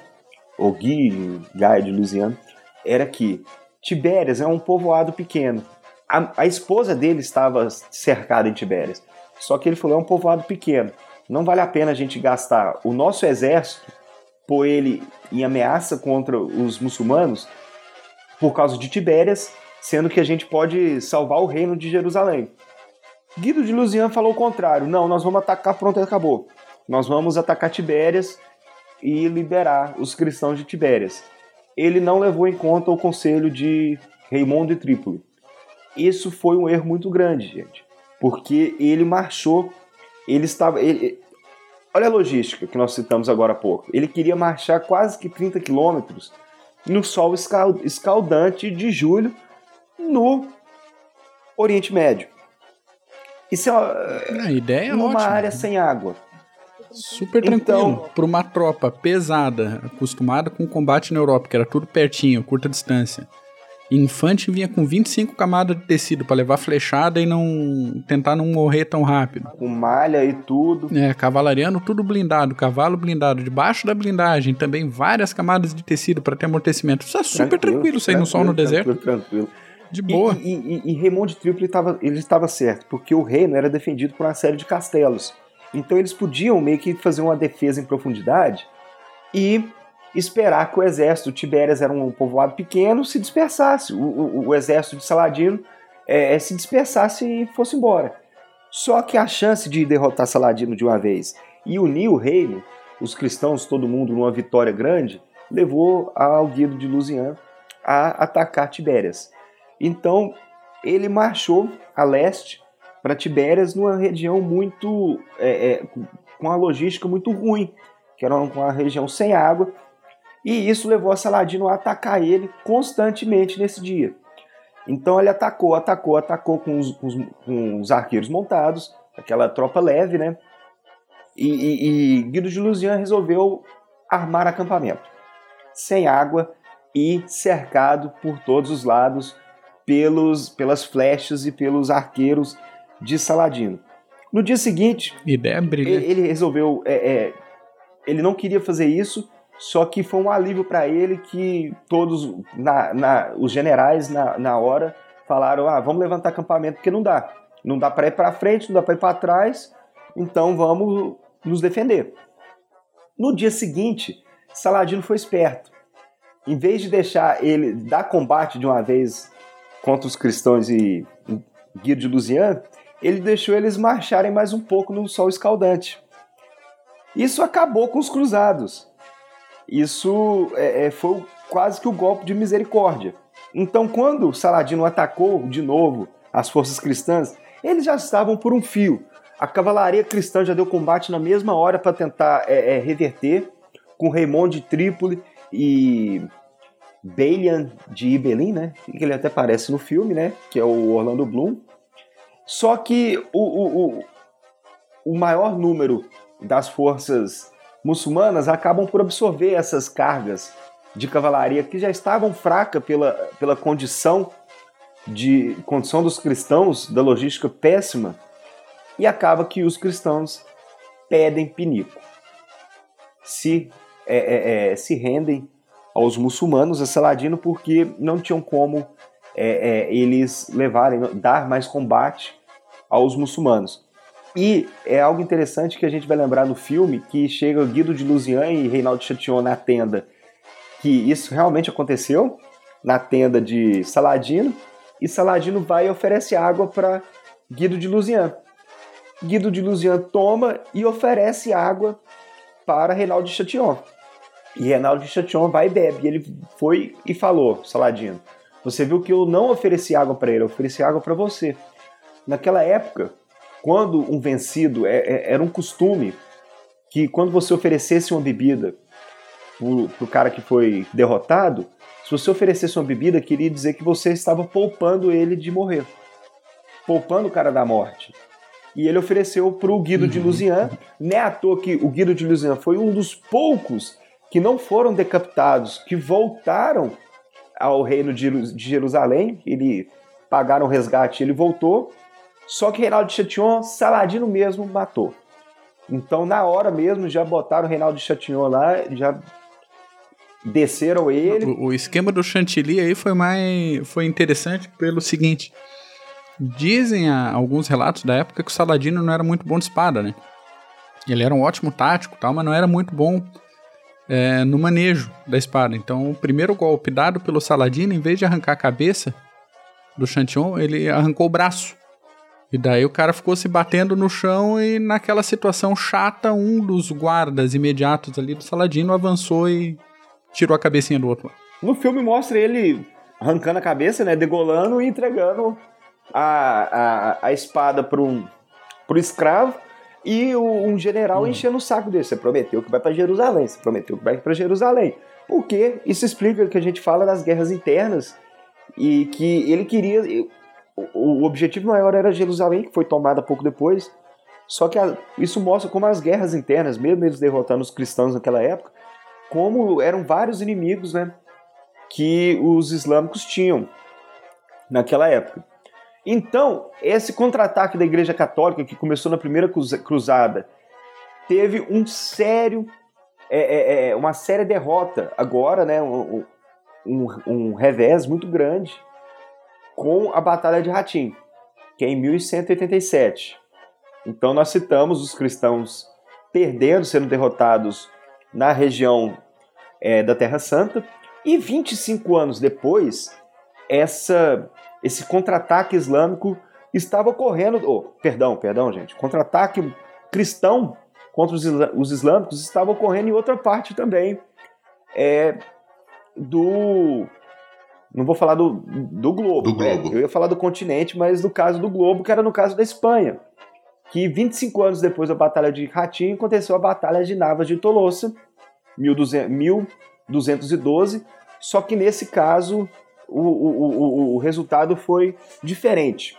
ou Guy Gaia de Luzian, era que Tibérias é um povoado pequeno. A, a, esposa dele estava cercada em Tibérias. Só que ele falou: é um povoado pequeno. Não vale a pena a gente gastar o nosso exército, pôr ele em ameaça contra os muçulmanos, por causa de Tibérias, sendo que a gente pode salvar o reino de Jerusalém. Guido de Luzian falou o contrário. Não, nós vamos atacar, pronto, acabou. Nós vamos atacar Tibérias e liberar os cristãos de Tibérias. Ele não levou em conta o conselho de Raimundo de Trípoli. Isso foi um erro muito grande, gente, porque ele marchou, ele estava, ele, olha a logística que nós citamos agora há pouco. Ele queria marchar quase que 30 quilômetros no sol escaldante de julho no Oriente Médio. Isso é uma, a ideia é numa ótima. área sem água. Super tranquilo. Então- Para uma tropa pesada, acostumada com combate na Europa, que era tudo pertinho, curta distância. Infante vinha com 25 camadas de tecido para levar flechada e não tentar não morrer tão rápido. Com malha e tudo. É, cavalariano tudo blindado, cavalo blindado, debaixo da blindagem também várias camadas de tecido para ter amortecimento. Isso é super tranquilo, sair no sol no tranquilo, deserto, Tranquilo, tranquilo. de boa. E, e, e, e Raymond de Tripoli estava, ele estava certo, porque o reino era defendido por uma série de castelos. Então eles podiam meio que fazer uma defesa em profundidade e esperar que o exército Tibérias era um povoado pequeno se dispersasse, o, o, o exército de Saladino é, se dispersasse e fosse embora. Só que a chance de derrotar Saladino de uma vez e unir o reino, os cristãos, todo mundo numa vitória grande, levou ao Guido de Luzian a atacar Tibérias. Então ele marchou a leste para Tibérias numa região muito é, é, com uma logística muito ruim, que era uma região sem água, e isso levou a Saladino a atacar ele constantemente nesse dia. Então ele atacou, atacou, atacou com os, com os, com os arqueiros montados, aquela tropa leve, né? E, e, e Guido de Luzian resolveu armar acampamento, sem água e cercado por todos os lados pelos, pelas flechas e pelos arqueiros de Saladino. No dia seguinte, Ideia brilhante. ele resolveu. é, é, ele não queria fazer isso, só que foi um alívio para ele que todos na, na- os generais na, na hora falaram: ah, vamos levantar acampamento porque não dá. Não dá para ir para frente, não dá para ir para trás, então vamos nos defender. No dia seguinte, Saladino foi esperto. Em vez de deixar ele dar combate de uma vez contra os cristãos e Guido de Luzian, ele deixou eles marcharem mais um pouco no sol escaldante. Isso acabou com os cruzados. Isso é, é, foi quase que o golpe de misericórdia. Então, quando Saladino atacou de novo as forças cristãs, eles já estavam por um fio. A cavalaria cristã já deu combate na mesma hora para tentar é, é, reverter, com Raymond de Trípoli e Balian de Ibelin, né? Que ele até aparece no filme, né? Que é o Orlando Bloom. Só que o, o, o, o maior número das forças muçulmanas acabam por absorver essas cargas de cavalaria que já estavam fracas pela, pela condição de condição dos cristãos, da logística péssima, e acaba que os cristãos pedem pinico. Se, é, é, é, se rendem aos muçulmanos, a Saladino, porque não tinham como é, é, eles levarem, dar mais combate aos muçulmanos. E é algo interessante que a gente vai lembrar no filme, que chega Guido de Luzian e Reinaldo Chatillon na tenda, que isso realmente aconteceu, na tenda de Saladino, e Saladino vai e oferece água para Guido de Luzian. Guido de Luzian toma e oferece água para Reinaldo de Chatillon. E Reinaldo de Chatillon vai e bebe. E ele foi e falou, Saladino, você viu que eu não ofereci água para ele, eu ofereci água para você. Naquela época, quando um vencido é, é, era um costume que quando você oferecesse uma bebida para o cara que foi derrotado, se você oferecesse uma bebida, queria dizer que você estava poupando ele de morrer, poupando o cara da morte. E ele ofereceu para o Guido de Luzian, não é à toa que o Guido de Luzian foi um dos poucos que não foram decapitados, que voltaram ao reino de Jerusalém, ele pagaram o resgate, ele voltou, só que Reinaldo Chatillon, Saladino mesmo matou. Então, na hora mesmo, já botaram o Reinaldo Chatillon lá, já desceram ele. O, o esquema do chantilly aí foi mais foi interessante pelo seguinte. Dizem a, alguns relatos da época que o Saladino não era muito bom de espada, né? Ele era um ótimo tático, tal, mas não era muito bom é, no manejo da espada. Então, o primeiro golpe dado pelo Saladino, em vez de arrancar a cabeça do Chantion, ele arrancou o braço. E daí o cara ficou se batendo no chão e naquela situação chata, um dos guardas imediatos ali do Saladino avançou e tirou a cabecinha do outro. No filme mostra ele arrancando a cabeça, né, degolando e entregando a, a, a espada para um pro escravo e o, um general hum. enchendo o saco dele. Você prometeu que vai para Jerusalém, você prometeu que vai para Jerusalém. Porque isso explica o que a gente fala das guerras internas e que ele queria o, objetivo maior era Jerusalém, que foi tomada pouco depois. Só que a, isso mostra como as guerras internas, mesmo eles derrotando os cristãos naquela época, como eram vários inimigos né, que os islâmicos tinham naquela época. Então, esse contra-ataque da Igreja Católica, que começou na primeira cruzada, teve um sério, é, é, é, uma séria derrota agora, né, um, um, um revés muito grande com a Batalha de Ratim, que é em 1187. Então nós citamos os cristãos perdendo, sendo derrotados na região é, da Terra Santa, e 25 anos depois, essa, esse contra-ataque islâmico estava ocorrendo, oh, perdão, perdão, gente, contra-ataque cristão contra os, os islâmicos estava ocorrendo em outra parte também é, do não vou falar do, do globo. Do né? globo. Eu ia falar do continente, mas do caso do globo, que era no caso da Espanha. Que 25 anos depois da Batalha de Ratinho, aconteceu a Batalha de Navas de Tolosa, 1212. Só que nesse caso, o, o, o, o resultado foi diferente.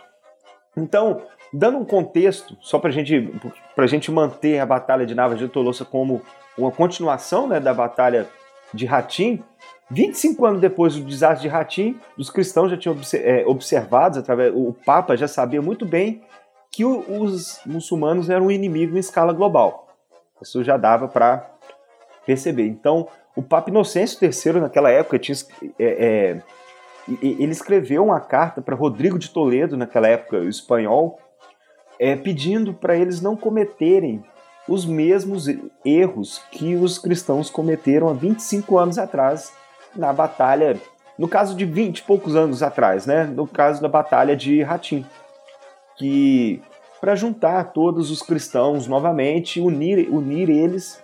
Então, dando um contexto, só para gente, a gente manter a Batalha de Navas de Tolosa como uma continuação né, da Batalha de Ratim, 25 anos depois do desastre de Ratim, os cristãos já tinham é, observado, através, o Papa já sabia muito bem que os muçulmanos eram um inimigo em escala global. Isso já dava para perceber. Então, o Papa Inocêncio III, naquela época, tinha, é, é, ele escreveu uma carta para Rodrigo de Toledo, naquela época, o espanhol, é, pedindo para eles não cometerem os mesmos erros que os cristãos cometeram há 25 anos atrás na batalha, no caso de 20 e poucos anos atrás, né? No caso da batalha de Ratim, que para juntar todos os cristãos novamente, unir, unir eles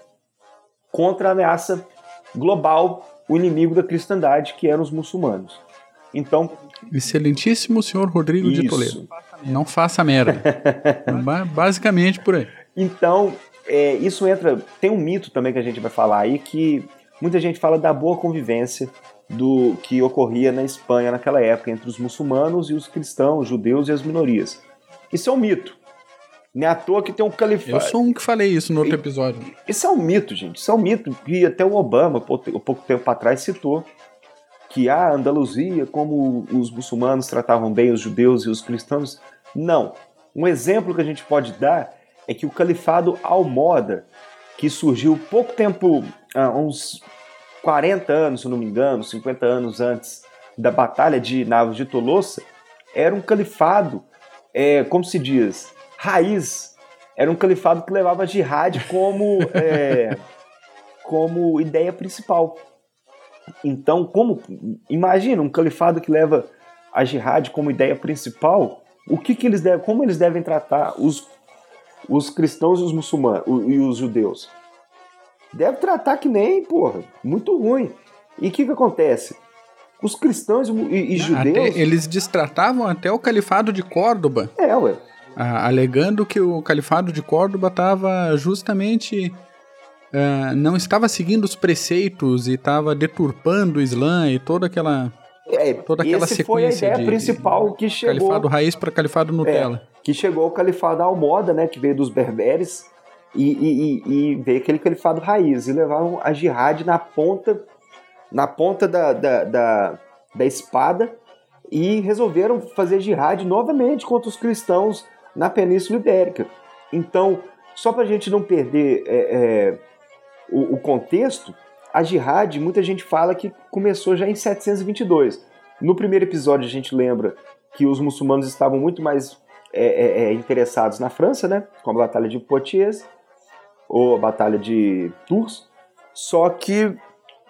contra a ameaça global, o inimigo da cristandade, que eram os muçulmanos. Então, excelentíssimo senhor Rodrigo isso. de Toledo, não faça merda. <laughs> Basicamente por aí. Então, é, isso entra. Tem um mito também que a gente vai falar aí que Muita gente fala da boa convivência do que ocorria na Espanha naquela época entre os muçulmanos e os cristãos, os judeus e as minorias. Isso é um mito. Nem é à toa que tem um califado. Eu sou um que falei isso no outro episódio. Isso é um mito, gente. Isso é um mito que até o Obama, pouco tempo atrás, citou. Que a Andaluzia, como os muçulmanos tratavam bem os judeus e os cristãos. Não. Um exemplo que a gente pode dar é que o califado Almoda, que surgiu pouco tempo ah, uns 40 anos, se não me engano, 50 anos antes da Batalha de Navos de Tolosa, era um califado, é, como se diz, raiz. Era um califado que levava a jihad como, <laughs> é, como ideia principal. Então, como imagina um califado que leva a jihad como ideia principal, o que, que eles devem, como eles devem tratar os, os cristãos e os muçulmanos e os judeus? Deve tratar que nem, porra, muito ruim. E o que, que acontece? Os cristãos e, e judeus. Até, eles destratavam até o califado de Córdoba. É, ué. alegando que o califado de Córdoba estava justamente. Uh, não estava seguindo os preceitos e estava deturpando o Islã e toda aquela. É, toda aquela sequência foi a ideia de, principal que chegou. Califado raiz para califado Nutella. É, que chegou o califado Almoda, né, que veio dos berberes e, e, e, veio aquele califado raiz e levavam a jihad na ponta na ponta da, da, da, da espada e resolveram fazer jihad novamente contra os cristãos na Península Ibérica. Então, só para a gente não perder é, é, o, o, contexto, a jihad, muita gente fala que começou já em 722. No primeiro episódio, a gente lembra que os muçulmanos estavam muito mais é, é, é interessados na França, né, com a Batalha de Poitiers ou a Batalha de Tours. Só que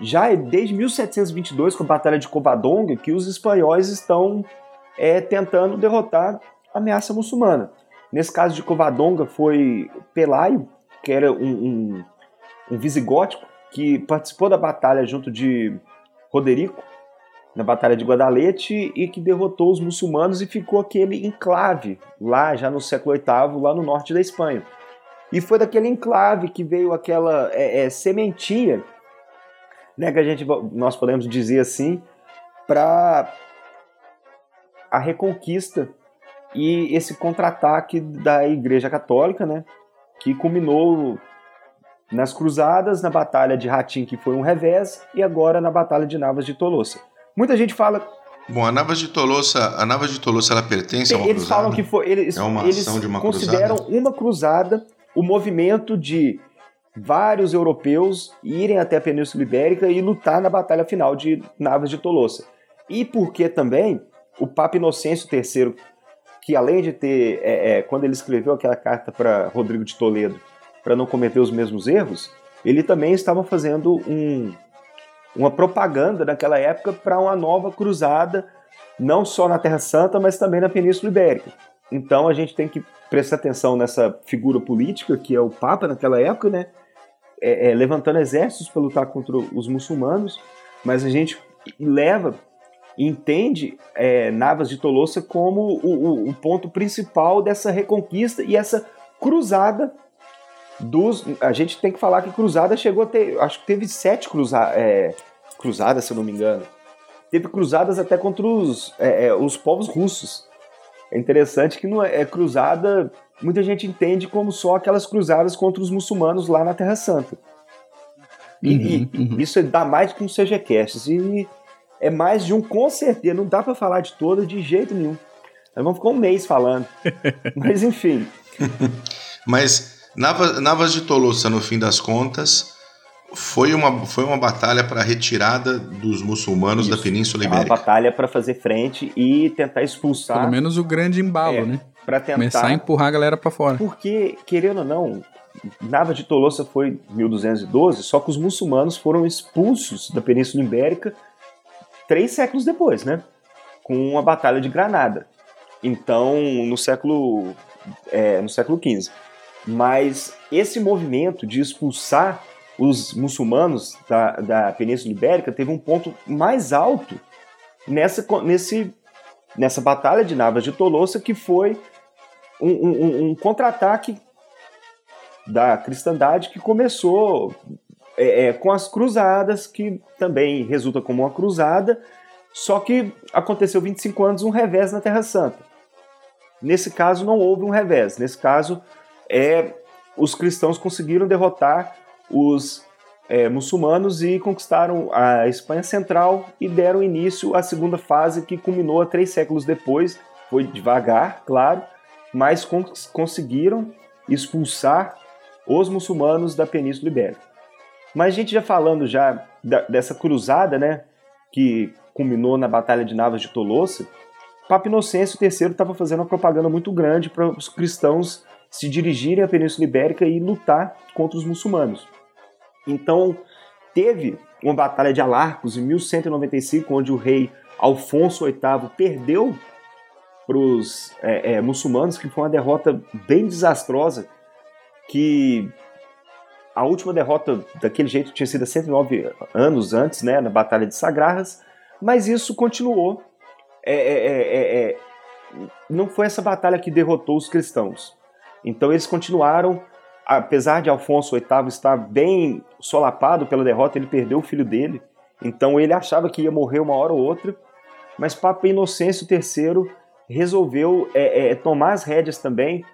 já é desde 1722, com a Batalha de Covadonga, que os espanhóis estão é, tentando derrotar a ameaça muçulmana. Nesse caso de Covadonga foi Pelaio, que era um, um, um visigótico, que participou da batalha junto de Roderico, na Batalha de Guadalete, e que derrotou os muçulmanos e ficou aquele enclave lá, já no século VIII, lá no norte da Espanha. E foi daquele enclave que veio aquela é, é, sementinha, né, que a gente, nós podemos dizer assim, para a reconquista e esse contra-ataque da Igreja Católica, né, que culminou nas Cruzadas, na Batalha de Ratim, que foi um revés, e agora na Batalha de Navas de Tolosa. Muita gente fala. Bom, a Navas de Tolosa, a Navas de Tolosa, ela pertence a uma eles cruzada? falam que foi, eles, é uma eles ação de uma consideram cruzada? uma cruzada o movimento de vários europeus irem até a Península Ibérica e lutar na batalha final de Navas de Tolosa. E porque também o Papa Inocêncio III, que além de ter, é, é, quando ele escreveu aquela carta para Rodrigo de Toledo, para não cometer os mesmos erros, ele também estava fazendo um, uma propaganda naquela época para uma nova cruzada, não só na Terra Santa, mas também na Península Ibérica. Então a gente tem que prestar atenção nessa figura política que é o Papa naquela época, né? É, é, levantando exércitos para lutar contra os muçulmanos, mas a gente leva e entende é, Navas de Tolosa como o, o, o, ponto principal dessa reconquista e essa cruzada dos. A gente tem que falar que cruzada chegou a ter. Acho que teve sete cruza, é, cruzadas, se eu não me engano. Teve cruzadas até contra os, é, é, os povos russos. É interessante que não é, é cruzada, muita gente entende como só aquelas cruzadas contra os muçulmanos lá na Terra Santa. E, uhum, uhum. isso dá mais do que um CGCast. E é mais de um com certeza. Não dá para falar de todas de jeito nenhum. Nós vamos ficar um mês falando. <laughs> Mas enfim. Mas Navas, Navas de Tolosa, no fim das contas, foi uma, foi uma batalha para a retirada dos muçulmanos Isso. da Península Ibérica. Uma batalha para fazer frente e tentar expulsar. Pelo menos o grande embalo, é, né? Para tentar. Começar a empurrar a galera para fora. Porque, querendo ou não, Navas de Tolosa foi 1212, só que os muçulmanos foram expulsos da Península Ibérica três séculos depois, né? Com uma batalha de Granada. Então, no século, é, no século XV. Mas esse movimento de expulsar os muçulmanos da, da Península Ibérica teve um ponto mais alto nessa, nesse, nessa batalha de Navas de Tolosa, que foi um, um, um contra-ataque da cristandade que começou é, é, com as cruzadas, que também resulta como uma cruzada, só que aconteceu 25 anos um revés na Terra Santa. Nesse caso não houve um revés, nesse caso é, os cristãos conseguiram derrotar os é, muçulmanos e conquistaram a Espanha Central e deram início à segunda fase que culminou a três séculos depois. Foi devagar, claro, mas cons conseguiram expulsar os muçulmanos da Península Ibérica. Mas a gente já falando já da, dessa cruzada, né, que culminou na Batalha de Navas de Tolosa, Papa Inocêncio III estava fazendo uma propaganda muito grande para os cristãos se dirigirem à Península Ibérica e lutar contra os muçulmanos. Então, teve uma batalha de Alarcos em 1195, onde o rei Alfonso VIII perdeu para os é, é, muçulmanos, que foi uma derrota bem desastrosa, que a última derrota daquele jeito tinha sido 109 anos antes, né, na Batalha de Sagrarras, mas isso continuou. É, é, é, é, não foi essa batalha que derrotou os cristãos. Então eles continuaram apesar de Alfonso VIII estar bem solapado pela derrota, ele perdeu o filho dele, então ele achava que ia morrer uma hora ou outra, mas Papa Inocêncio III resolveu é, é, tomar as rédeas também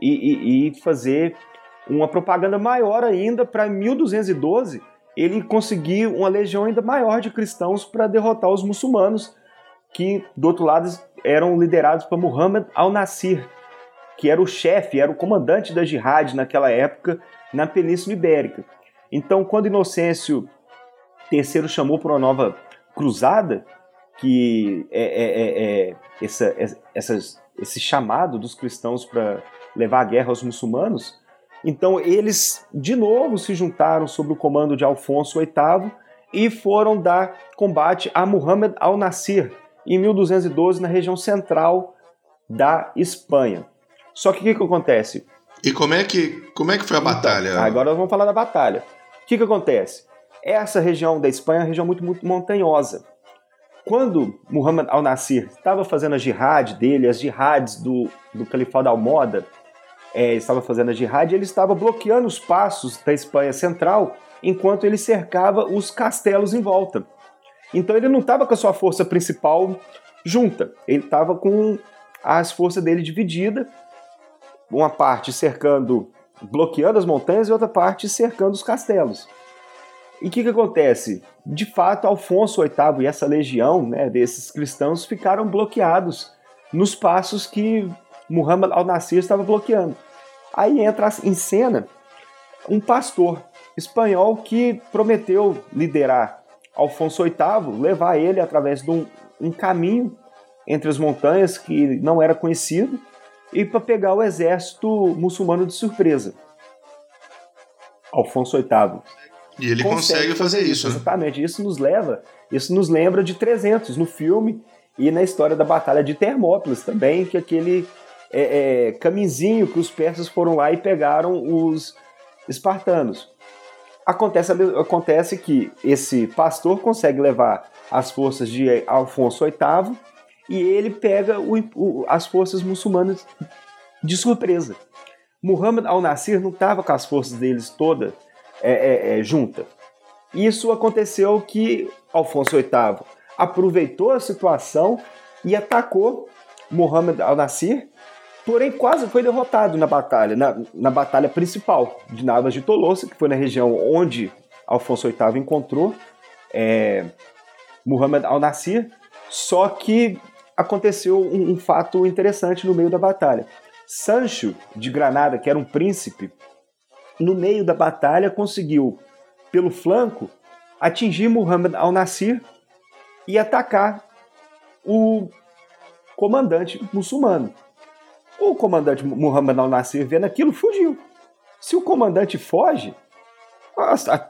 e, e, e fazer uma propaganda maior ainda para 1212 ele conseguir uma legião ainda maior de cristãos para derrotar os muçulmanos que do outro lado eram liderados por Muhammad al-Nasir, que era o chefe, era o comandante da jihad naquela época na Península Ibérica. Então, quando Inocêncio III chamou para uma nova cruzada, que é, é, é, é essa, é, essas, esse chamado dos cristãos para levar a guerra aos muçulmanos, Então eles de novo se juntaram sob o comando de Alfonso VIII e foram dar combate a Muhammad al-Nasir em 1212 na região central da Espanha. Só que o que, que acontece? E como é que, como é que foi a então, batalha? Agora nós vamos falar da batalha. O que, que acontece? Essa região da Espanha é uma região muito, muito montanhosa. Quando Muhammad al-Nasir estava fazendo a jihad dele, as jihads do, do Califado Almoda, é, estava fazendo a jihad, ele estava bloqueando os passos da Espanha central enquanto ele cercava os castelos em volta. Então ele não estava com a sua força principal junta, ele estava com as forças dele dividida, uma parte cercando, bloqueando as montanhas e outra parte cercando os castelos. E o que, que acontece? De fato, Alfonso VIII e essa legião né, desses cristãos ficaram bloqueados nos passos que Muhammad al-Nasir estava bloqueando. Aí entra em cena um pastor espanhol que prometeu liderar Alfonso VIII, levar ele através de um, um caminho entre as montanhas que não era conhecido e para pegar o exército muçulmano de surpresa. Alfonso VIII. E ele consegue, consegue fazer, fazer, isso. Né? Exatamente. Isso nos leva, isso nos lembra de 300 no filme e na história da Batalha de Termópilas também, que aquele é, é, caminzinho que os persas foram lá e pegaram os espartanos. Acontece, acontece que esse pastor consegue levar as forças de Alfonso VIII e ele pega o, o, as forças muçulmanas de surpresa. Muhammad al-Nasir não estava com as forças deles toda é, é, é, junta. Isso aconteceu que Alfonso VIII aproveitou a situação e atacou Muhammad al-Nasir, porém quase foi derrotado na batalha, na, na batalha principal de Navas de Tolosa, que foi na região onde Alfonso VIII encontrou é, Muhammad al-Nasir, só que aconteceu um, um fato interessante no meio da batalha. Sancho de Granada, que era um príncipe, no meio da batalha conseguiu, pelo flanco, atingir Muhammad al-Nasir e atacar o comandante muçulmano. O comandante Muhammad al-Nasir, vendo aquilo, fugiu. Se o comandante foge,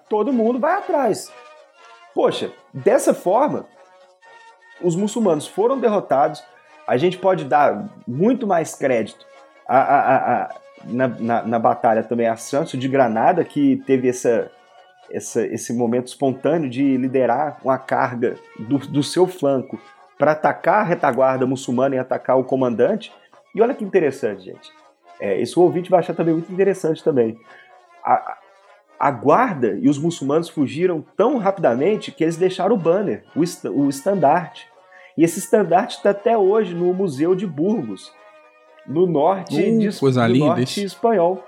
todo mundo vai atrás. Poxa, dessa forma, os muçulmanos foram derrotados. A gente pode dar muito mais crédito a, a, a, na, na, na, batalha também a Santos de Granada, que teve essa, essa, esse momento espontâneo de liderar uma carga do, do seu flanco para atacar a retaguarda muçulmana e atacar o comandante. E olha que interessante, gente. É, ouvinte vai achar também muito interessante também. A, a guarda e os muçulmanos fugiram tão rapidamente que eles deixaram o banner, o, o estandarte. E esse estandarte está até hoje no Museu de Burgos, no norte, uh, de, coisa do norte espanhol.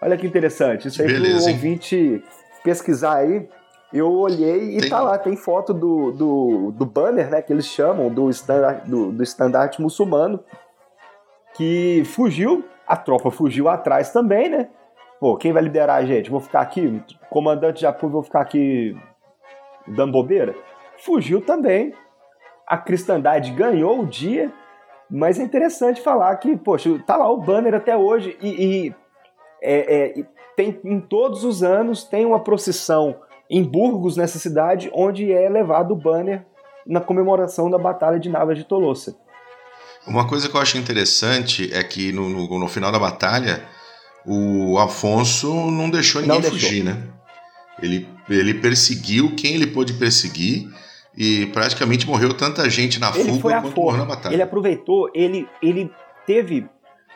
Olha que interessante. Isso aí Beleza, pro ouvinte pesquisar aí. Eu olhei e tem... tá lá, tem foto do, do, do banner, né, que eles chamam, do estandarte, do, do estandarte muçulmano, que fugiu, a tropa fugiu atrás também, né? Pô, quem vai liderar a gente? Vou ficar aqui, comandante de apoio, vou ficar aqui dando bobeira? Fugiu também. A cristandade ganhou o dia mas é interessante falar que, poxa, tá lá o banner até hoje e, e é, é, tem em todos os anos tem uma procissão em Burgos, nessa cidade, onde é levado o banner na comemoração da Batalha de Navas de Tolosa. Uma coisa que eu acho interessante é que no, no, no final da batalha, o Afonso não deixou ninguém não fugir, né? Ele, ele perseguiu quem ele pôde perseguir e praticamente morreu tanta gente na ele fuga quanto morreu na batalha. Ele aproveitou, ele, ele teve.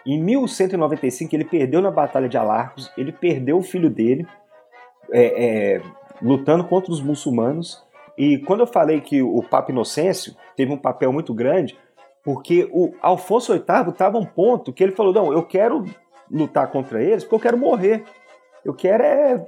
Em 1195, ele perdeu na Batalha de Alarcos, ele perdeu o filho dele, é, é, lutando contra os muçulmanos. E quando eu falei que o Papa Inocêncio teve um papel muito grande, porque o Alfonso VIII estava a um ponto que ele falou: não, eu quero lutar contra eles porque eu quero morrer. Eu quero é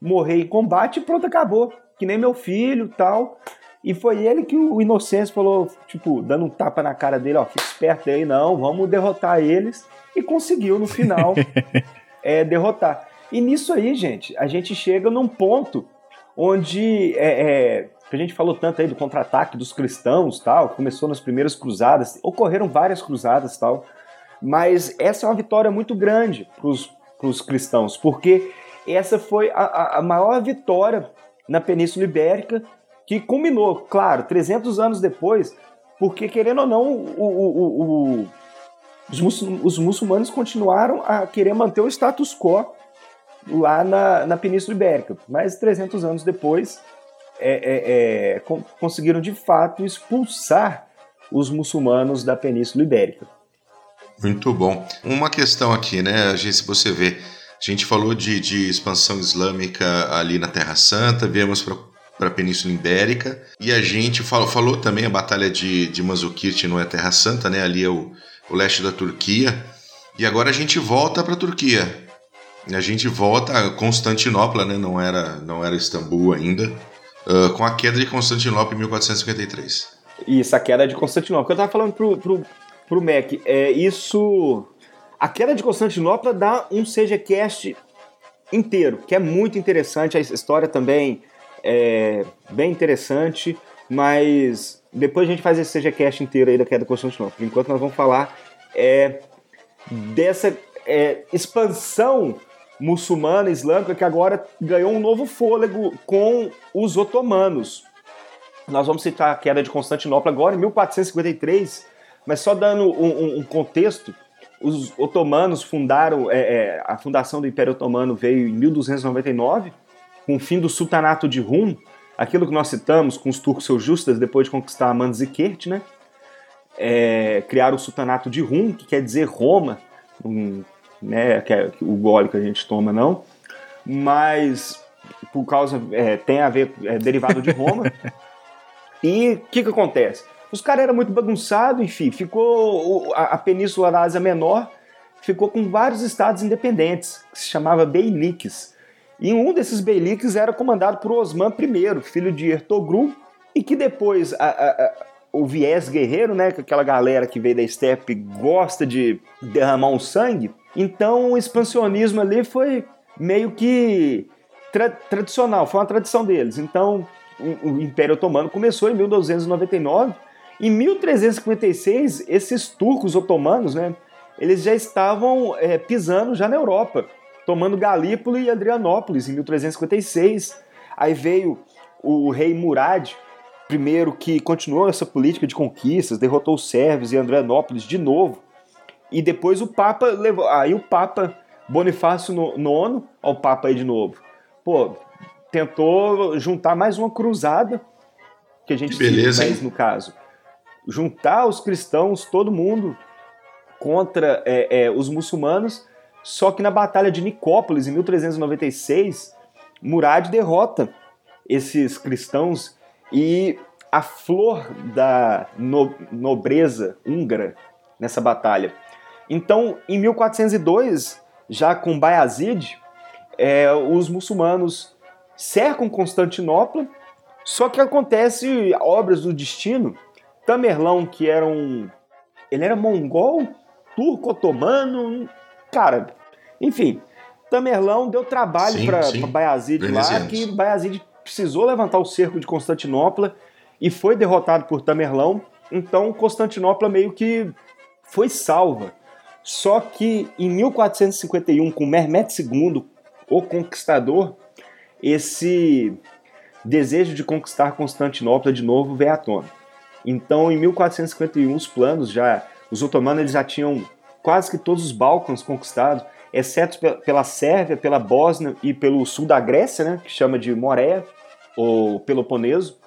morrer em combate e pronto, acabou. Que nem meu filho tal. E foi ele que o Inocêncio falou, tipo, dando um tapa na cara dele, ó, fica esperto aí, não, vamos derrotar eles. E conseguiu no final <laughs> é, derrotar. E nisso aí, gente, a gente chega num ponto onde é, é, a gente falou tanto aí do contra-ataque dos cristãos, tal, começou nas primeiras cruzadas, ocorreram várias cruzadas, tal, mas essa é uma vitória muito grande para os os cristãos, porque essa foi a, a maior vitória na Península Ibérica, que culminou, claro, 300 anos depois, porque, querendo ou não, o, o, o, os, muçulmanos continuaram a querer manter o status quo lá na, na Península Ibérica. Mas 300 anos depois, é, é, é, conseguiram de fato expulsar os muçulmanos da Península Ibérica. Muito bom. Uma questão aqui, né? Se você vê, a gente falou de, de expansão islâmica ali na Terra Santa, viemos para a Península Ibérica, e a gente falou, falou também a Batalha de, de Mazukirti não é Terra Santa, né? Ali é o, o leste da Turquia. E agora a gente volta para a Turquia. A gente volta a Constantinopla, né? Não era, não era Istambul ainda. Uh, com a queda de Constantinopla em 1453. Isso, a queda de Constantinopla. Eu estava falando pro Mac, é, isso. A queda de Constantinopla dá um CGCast inteiro, que é muito interessante. A história também é bem interessante, mas depois a gente faz esse CGCast inteiro aí da queda de Constantinopla. Por enquanto nós vamos falar é, dessa é, expansão muçulmana, islâmica, que agora ganhou um novo fôlego com os otomanos. Nós vamos citar a queda de Constantinopla agora, em 1453, mas só dando um, um contexto, os otomanos fundaram, é, é, a fundação do Império Otomano veio em 1299, com o fim do sultanato de Rum, aquilo que nós citamos com os turcos seljúcidas depois de conquistar Manzikert, né? É, criaram o sultanato de Rum, que quer dizer Roma, um, né, que é o gole que a gente toma não, mas por causa é, tem a ver é, derivado de Roma. <laughs> e o que que acontece? Os caras eram muito bagunçados, enfim, ficou a, a, Península da Ásia Menor ficou com vários estados independentes, que se chamava Beyliks. E um desses Beyliks era comandado por Osman I, filho de Ertogru, e que depois a, a, o viés guerreiro, né, que aquela galera que veio da steppe gosta de derramar um sangue, então o expansionismo ali foi meio que tra tradicional, foi uma tradição deles. Então o, o Império Otomano começou em 1299. Em 1356, esses turcos otomanos, né, eles já estavam é, pisando já na Europa, tomando Galípoli e Adrianópolis em 1356. Aí veio o rei Murad, primeiro que continuou essa política de conquistas, derrotou os sérvios e Adrianópolis de novo. E depois o Papa levou. Aí o Papa Bonifácio IX, ao Papa aí de novo. Pô, tentou juntar mais uma cruzada, que a gente Beleza, fez no caso. Juntar os cristãos, todo mundo, contra é, é, os muçulmanos. Só que na Batalha de Nicópolis, em 1396, Murad derrota esses cristãos e a flor da no, nobreza húngara nessa batalha então, em 1402, já com Bayazid, é, os muçulmanos cercam Constantinopla, só que acontece obras do destino. Tamerlão, que era um. Ele era mongol, turco, otomano, cara, enfim. Tamerlão deu trabalho para Bayazid lá, que Bayazid precisou levantar o cerco de Constantinopla e foi derrotado por Tamerlão. Então Constantinopla meio que foi salva. Só que em 1451, com Mehmet II, o conquistador, esse desejo de conquistar Constantinopla de novo veio à tona. Então, em 1451, os planos já, os otomanos eles já tinham quase que todos os Balcãs conquistados, exceto pela Sérvia, pela Bósnia e pelo sul da Grécia, né, que chama de Moréia, ou Peloponeso.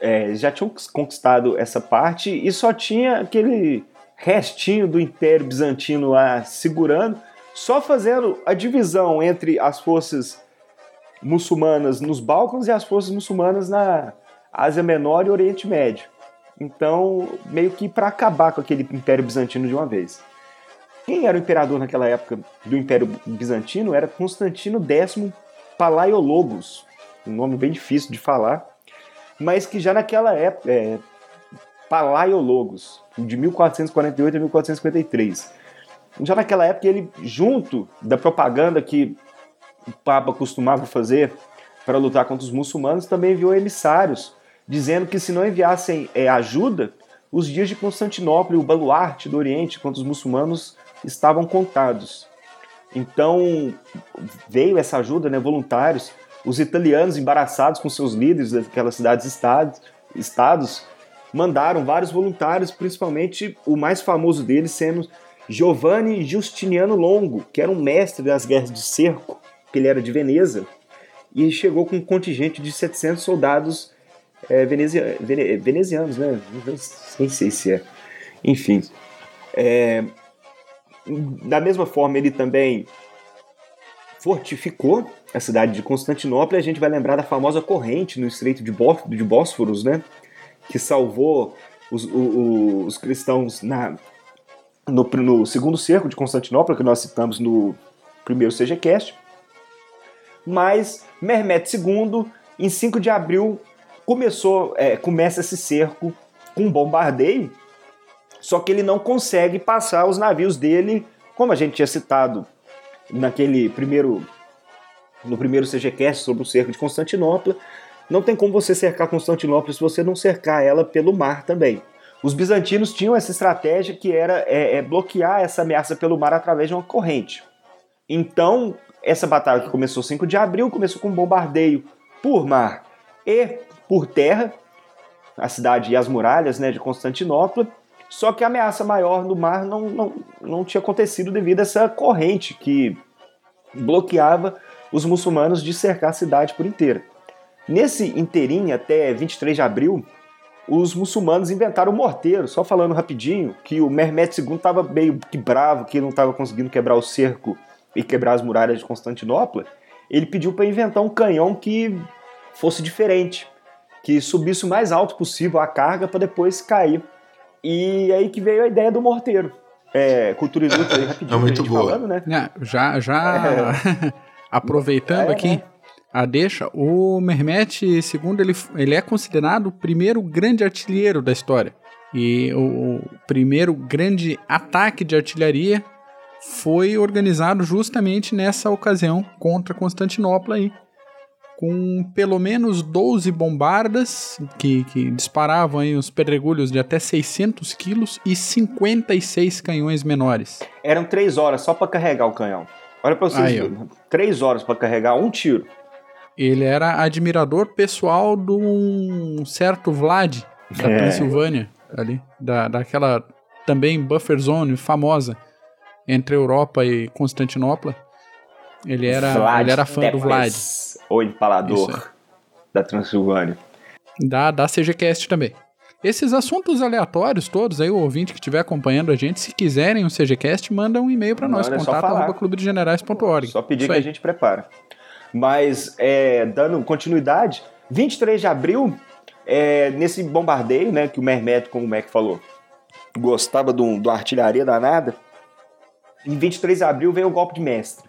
É, já tinham conquistado essa parte e só tinha aquele restinho do Império Bizantino lá segurando, só fazendo a divisão entre as forças muçulmanas nos Balcãs e as forças muçulmanas na Ásia Menor e Oriente Médio. Então, meio que para acabar com aquele Império Bizantino de uma vez. Quem era o imperador naquela época do Império Bizantino era Constantino X Palaiologos, um nome bem difícil de falar, mas que já naquela época, é, Palaiologos, de 1448 a 1453. Já naquela época, ele, junto da propaganda que o Papa costumava fazer para lutar contra os muçulmanos, também enviou emissários, dizendo que se não enviassem é, ajuda, os dias de Constantinopla e o baluarte do Oriente contra os muçulmanos estavam contados. Então veio essa ajuda, né, voluntários, os italianos embaraçados com seus líderes daquelas cidades estados, estados mandaram vários voluntários, principalmente o mais famoso deles sendo Giovanni Justiniano Longo, que era um mestre das guerras de cerco, que ele era de Veneza, e chegou com um contingente de 700 soldados é, vene, venezianos, né? Nem sei se é. Enfim. É, da mesma forma, ele também fortificou a cidade de Constantinopla. A gente vai lembrar da famosa corrente no Estreito de, de Bósforos, né? Que salvou os, os, os cristãos na, no, no, segundo cerco de Constantinopla, que nós citamos no primeiro CGCast. Mas Mehmet II, em 5 de abril, começou, é, começa esse cerco com um bombardeio, só que ele não consegue passar os navios dele, como a gente tinha citado naquele primeiro no primeiro CGCast sobre o cerco de Constantinopla, não tem como você cercar Constantinopla se você não cercar ela pelo mar também. Os bizantinos tinham essa estratégia que era é, é bloquear essa ameaça pelo mar através de uma corrente. Então, essa batalha que começou 5 de abril começou com um bombardeio por mar e por terra, a cidade e as muralhas né, de Constantinopla. Só que a ameaça maior no mar não, não, não tinha acontecido devido a essa corrente que bloqueava os muçulmanos de cercar a cidade por inteira. Nesse inteirinho, até 23 de abril, os muçulmanos inventaram o morteiro, só falando rapidinho, que o Mehmet II estava meio que bravo, que não estava conseguindo quebrar o cerco e quebrar as muralhas de Constantinopla. Ele pediu para inventar um canhão que fosse diferente, que subisse o mais alto possível a carga para depois cair. E aí que veio a ideia do morteiro. É, cultura inútil aí rapidinho. É muito boa. Falando, né? É, já, já é. <laughs> aproveitando é, aqui né? a deixa, o Mehmet II ele, ele é considerado o primeiro grande artilheiro da história. E o, o primeiro grande ataque de artilharia foi organizado justamente nessa ocasião contra Constantinopla aí com pelo menos 12 bombardas que, que disparavam aí os pedregulhos de até 600 quilos e 56 canhões menores. Eram três horas só para carregar o canhão. Olha para vocês verem. Três horas para carregar um tiro. Ele era admirador pessoal de um certo Vlad, da é. Pensilvânia, ali, da, daquela também buffer zone famosa entre Europa e Constantinopla. Ele era, ele era fã Tepes. do Vlad o empalador da Transilvânia. Da, da CGCast também. Esses assuntos aleatórios todos aí, o ouvinte que estiver acompanhando a gente, se quiserem um CGCast, manda um e-mail para nós, é contato.clubedegenerais.org. Só pedir Isso que aí. a gente prepara. Mas, é, dando continuidade, 23 de abril, é, nesse bombardeio, né, que o Mermet, como o Mac falou, gostava do, do artilharia danada, em 23 de abril veio o golpe de mestre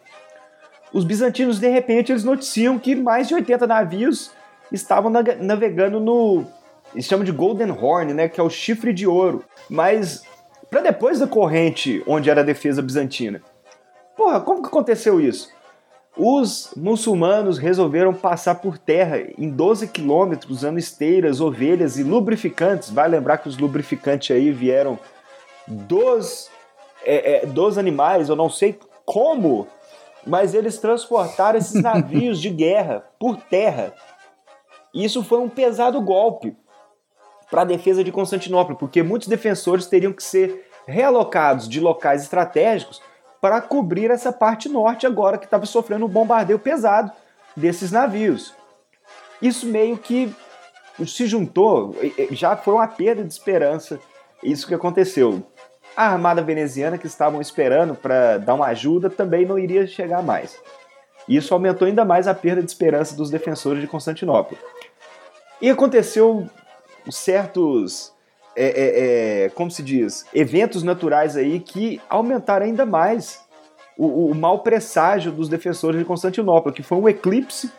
os bizantinos, de repente, eles noticiam que mais de 80 navios estavam navegando no. Eles chamam de Golden Horn, né? Que é o chifre de ouro. Mas para depois da corrente onde era a defesa bizantina. Porra, como que aconteceu isso? Os muçulmanos resolveram passar por terra em 12 quilômetros usando esteiras, ovelhas e lubrificantes. Vai lembrar que os lubrificantes aí vieram dos, é, é, dos animais, eu não sei como mas eles transportaram esses <laughs> navios de guerra por terra. Isso foi um pesado golpe para a defesa de Constantinopla, porque muitos defensores teriam que ser realocados de locais estratégicos para cobrir essa parte norte agora que estava sofrendo um bombardeio pesado desses navios. Isso meio que se juntou, já foi uma perda de esperança isso que aconteceu a armada veneziana que estavam esperando para dar uma ajuda também não iria chegar mais. Isso aumentou ainda mais a perda de esperança dos defensores de Constantinopla. E aconteceu certos, é, é, é, como se diz, eventos naturais aí que aumentaram ainda mais o, o mau presságio dos defensores de Constantinopla, que foi um eclipse,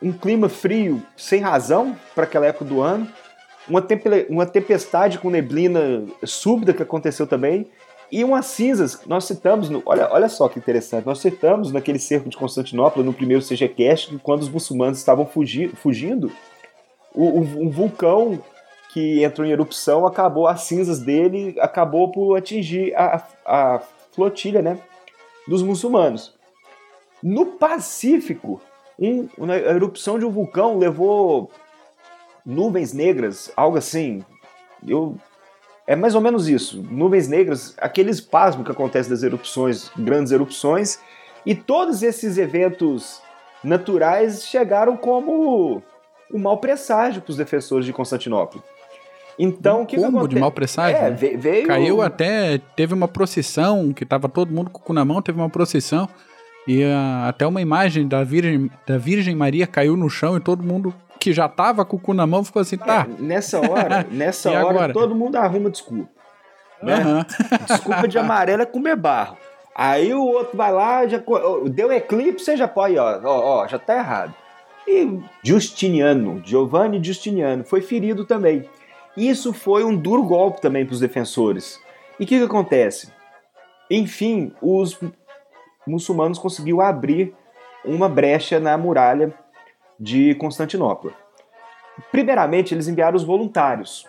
um clima frio sem razão para aquela época do ano, uma, uma tempestade com neblina súbita que aconteceu também, e umas cinzas, nós citamos, no, olha, olha só que interessante, nós citamos naquele cerco de Constantinopla, no primeiro CGCast, que quando os muçulmanos estavam fugi, fugindo, o, um vulcão que entrou em erupção acabou, as cinzas dele acabou por atingir a, a flotilha, né? dos muçulmanos. No Pacífico, um, a erupção de um vulcão levou nuvens negras, algo assim. Eu, é mais ou menos isso. Nuvens negras, aquele espasmo que acontece das erupções, grandes erupções, e todos esses eventos naturais chegaram como um mau presságio para os defensores de Constantinopla. Então, um o que, combo que de mau presságio? É, veio... Caiu até, teve uma procissão, que tava todo mundo com o cu na mão, teve uma procissão, e uh, até uma imagem da Virgem, da Virgem Maria caiu no chão e todo mundo que já tava com o cu na mão ficou assim, tá. É, nessa hora, <laughs> nessa hora, agora? todo mundo arruma desculpa. Né? Uhum. Desculpa de amarelo é comer barro. Aí o outro vai lá, já deu eclipse, você já pode, ó, ó, ó já tá errado. E Justiniano, Giovanni Justiniano, foi ferido também. Isso foi um duro golpe também para os defensores. E o que, que acontece? Enfim, os muçulmanos conseguiu abrir uma brecha na muralha de Constantinopla. Primeiramente, eles enviaram os voluntários.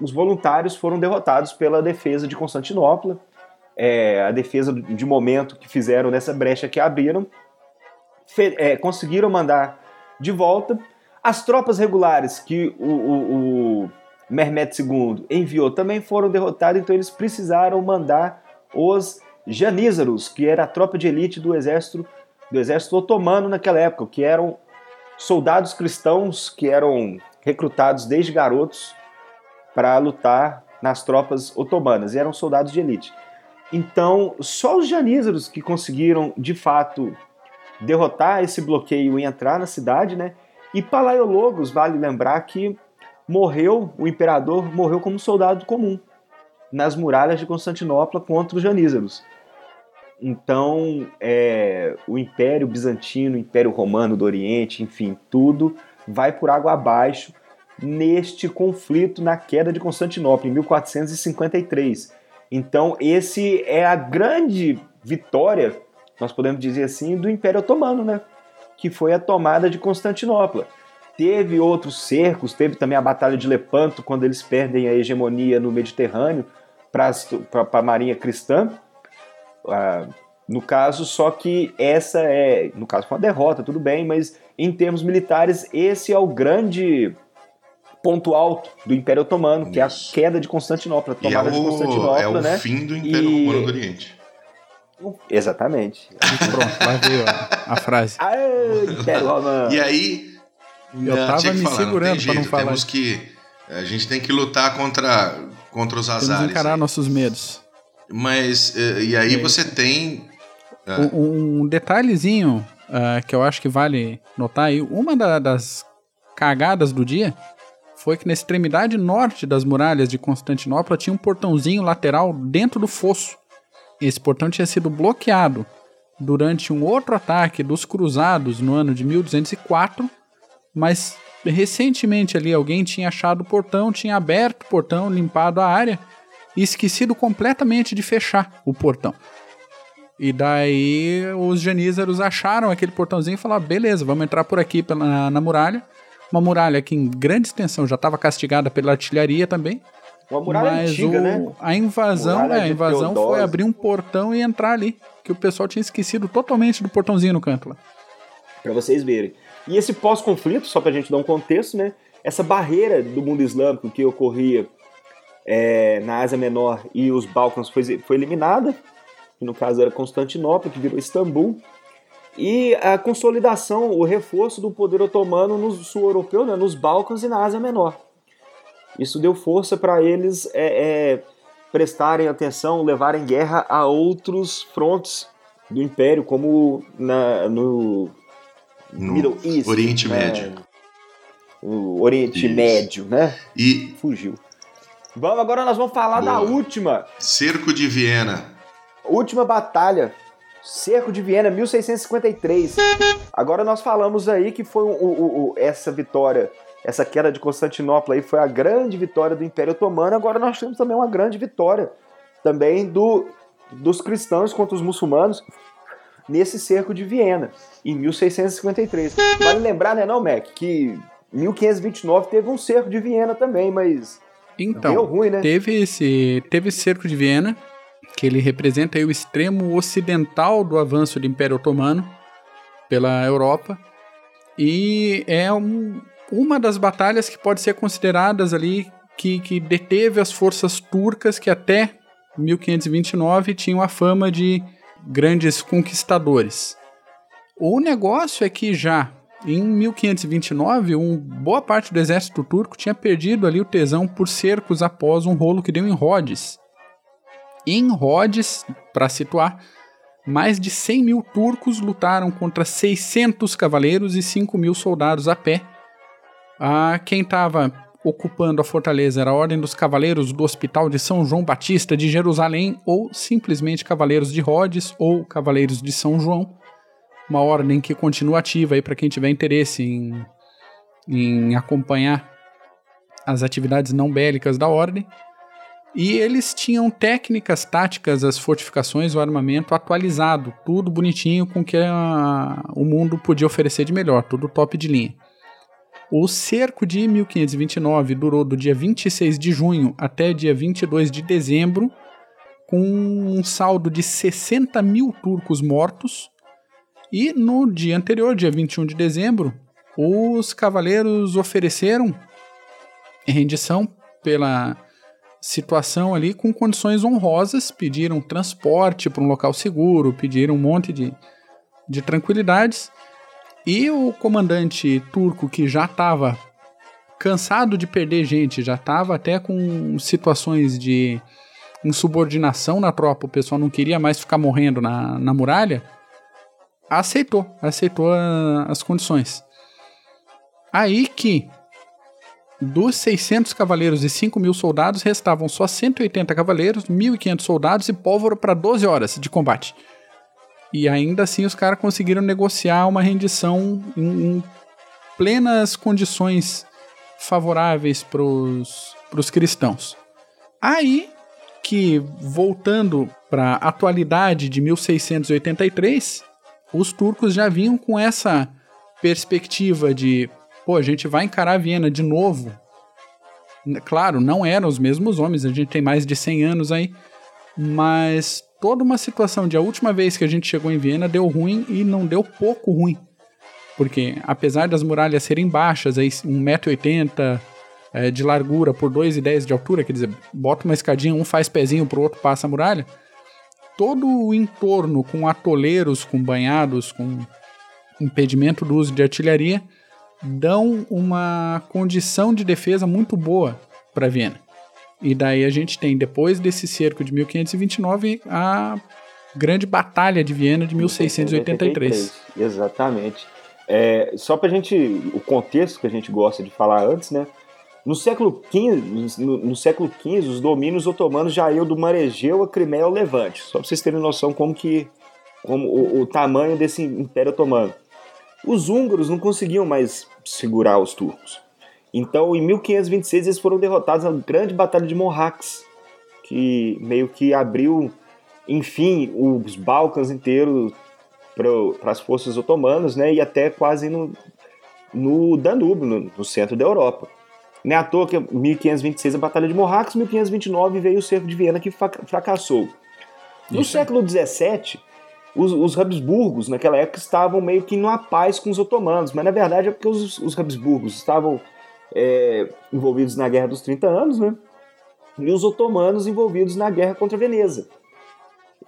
Os voluntários foram derrotados pela defesa de Constantinopla, é, a defesa de momento que fizeram nessa brecha que abriram, é, conseguiram mandar de volta. As tropas regulares que o, o, o II enviou também foram derrotadas, então eles precisaram mandar os janízaros, que era a tropa de elite do exército do exército otomano naquela época, que eram soldados cristãos que eram recrutados desde garotos para lutar nas tropas otomanas, e eram soldados de elite. Então, só os janízaros que conseguiram, de fato, derrotar esse bloqueio e entrar na cidade, né? E Palaiologos, vale lembrar que morreu, o imperador morreu como soldado comum nas muralhas de Constantinopla contra os janízaros. Então, é, o Império Bizantino, o Império Romano do Oriente, enfim, tudo vai por água abaixo neste conflito na queda de Constantinopla, em 1453. Então, esse é a grande vitória, nós podemos dizer assim, do Império Otomano, né? Que foi a tomada de Constantinopla. Teve outros cercos, teve também a Batalha de Lepanto, quando eles perdem a hegemonia no Mediterrâneo para a marinha cristã. Ah, no caso, só que essa é, no caso, foi uma derrota, tudo bem, mas em termos militares, esse é o grande ponto alto do Império Otomano, Isso. que é a queda de Constantinopla, a tomada é o, de Constantinopla, é o né? fim do Império e... Romano do Oriente. Exatamente. Pronto, lá veio a, a frase. Aê, Império Romano. E aí, eu tava me falar, segurando para não falar. Temos que a gente tem que lutar contra contra os azares. Temos encarar aí. nossos medos. Mas eh, e aí você tem um, um, detalhezinho uh, que eu acho que vale notar aí, uma da, das cagadas do dia foi que na extremidade norte das muralhas de Constantinopla tinha um portãozinho lateral dentro do fosso. Esse portão tinha sido bloqueado durante um outro ataque dos cruzados no ano de 1204, mas recentemente ali alguém tinha achado o portão, tinha aberto o portão, limpado a área e esquecido completamente de fechar o portão. E daí os janízaros acharam aquele portãozinho e falaram: beleza, vamos entrar por aqui na, na muralha uma muralha que em grande extensão já estava castigada pela artilharia também. Uma muralha mas antiga, o, né? A invasão, é, a invasão foi abrir um portão e entrar ali. Que o pessoal tinha esquecido totalmente do portãozinho no canto lá. Pra vocês verem. E esse pós-conflito, só pra gente dar um contexto, né? Essa barreira do mundo islâmico que ocorria é, na Ásia Menor e os Balcãs foi, foi eliminada. Que no caso era Constantinopla, que virou Istambul e a consolidação, o reforço do poder otomano no sul europeu, né, nos Balcãs e na Ásia Menor. Isso deu força para eles é, é, prestarem atenção, levarem guerra a outros frontes do Império, como na, no, no Middle East, Oriente né? Médio. O Oriente Isso. Médio, né? E fugiu. Vamos agora nós vamos falar Boa. da última. Cerco de Viena. Última batalha Cerco de Viena, 1653. Agora nós falamos aí que foi o, o, o, essa vitória, essa queda de Constantinopla aí foi a grande vitória do Império Otomano. Agora nós temos também uma grande vitória também do, dos cristãos contra os muçulmanos nesse cerco de Viena, em 1653. Vale lembrar, né, não, Mac, que 1529 teve um cerco de Viena também, mas então, deu ruim, né? Teve esse, teve esse cerco de Viena que ele representa o extremo ocidental do avanço do Império Otomano pela Europa e é um, uma das batalhas que pode ser consideradas ali que, que deteve as forças turcas que até 1529 tinham a fama de grandes conquistadores. O negócio é que já em 1529, um, boa parte do exército turco tinha perdido ali o tesão por cercos após um rolo que deu em Rhodes. Em Rhodes, para situar, mais de 100 mil turcos lutaram contra 600 cavaleiros e 5 mil soldados a pé. Ah, quem estava ocupando a fortaleza era a Ordem dos Cavaleiros do Hospital de São João Batista de Jerusalém, ou simplesmente Cavaleiros de Rhodes ou Cavaleiros de São João. Uma ordem que continua ativa aí para quem tiver interesse em, em acompanhar as atividades não bélicas da ordem. E eles tinham técnicas, táticas, as fortificações, o armamento atualizado, tudo bonitinho com o que a, o mundo podia oferecer de melhor, tudo top de linha. O cerco de 1529 durou do dia 26 de junho até dia 22 de dezembro, com um saldo de 60 mil turcos mortos. E no dia anterior, dia 21 de dezembro, os cavaleiros ofereceram rendição pela situação ali com condições honrosas, pediram transporte para um local seguro, pediram um monte de, de tranquilidades. E o comandante turco, que já estava cansado de perder gente, já estava até com situações de insubordinação na tropa, o pessoal não queria mais ficar morrendo na, na muralha, aceitou, aceitou a, as condições. Aí que dos 600 cavaleiros e 5 mil soldados, restavam só 180 cavaleiros, 1.500 soldados e pólvora para 12 horas de combate. E ainda assim os caras conseguiram negociar uma rendição em, em plenas condições favoráveis para os cristãos. Aí que, voltando para a atualidade de 1683, os turcos já vinham com essa perspectiva de pô, a gente vai encarar Viena de novo. Claro, não eram os mesmos homens, a gente tem mais de 100 anos aí, mas toda uma situação de a última vez que a gente chegou em Viena deu ruim e não deu pouco ruim. Porque apesar das muralhas serem baixas, aí 1,80m é, de largura por 2,10m de altura, quer dizer, bota uma escadinha, um faz pezinho pro outro, passa a muralha, todo o entorno com atoleiros, com banhados, com impedimento do uso de artilharia, dão uma condição de defesa muito boa para Viena. E daí a gente tem, depois desse cerco de 1529, a grande batalha de Viena de 1683. Exatamente. É, só para a gente, o contexto que a gente gosta de falar antes, né? No século XV, no, no século XV, os domínios otomanos já iam do Maregeu a Crimeia ao Levante. Só para vocês terem noção como que, como o, o tamanho desse Império Otomano. Os húngaros não conseguiam mais segurar os turcos. Então, em 1526, eles foram derrotados na grande batalha de Morrax, que meio que abriu, enfim, os Balcãs inteiros para as forças otomanas, né, e até quase no, no Danúbio, no, no, centro da Europa. Não é à toa que em 1526 a Batalha de Morrax, 1529 veio o cerco de Viena que fracassou. No Isso. século XVII, os, os Habsburgos, naquela época, estavam meio que numa paz com os otomanos, mas na verdade é porque os, os Habsburgos estavam é, envolvidos na Guerra dos 30 Anos, né? E os otomanos envolvidos na guerra contra a Veneza.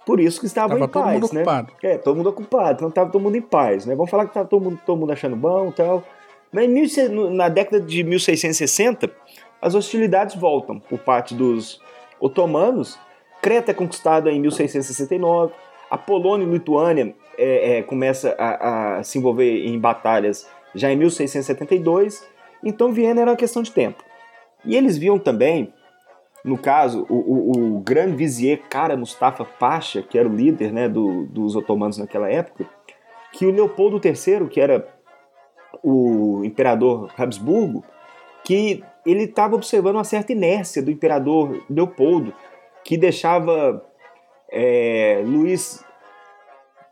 Por isso que estavam tava em paz, todo mundo né? Ocupado. É, todo mundo ocupado, então estava todo mundo em paz, né? Vamos falar que estava todo mundo, todo mundo achando bom e tal. Na década de 1660, as hostilidades voltam por parte dos otomanos. Creta é conquistada em 1669, a Polônia e Lituânia é, é, começa a, a, se envolver em batalhas já em 1672, então Viena era uma questão de tempo. E eles viam também, no caso, o, o, o grande vizier Kara Mustafa Pasha, que era o líder né, do, dos otomanos naquela época, que o Leopoldo III, que era o imperador Habsburgo, que ele estava observando uma certa inércia do imperador Leopoldo, que deixava é, Luís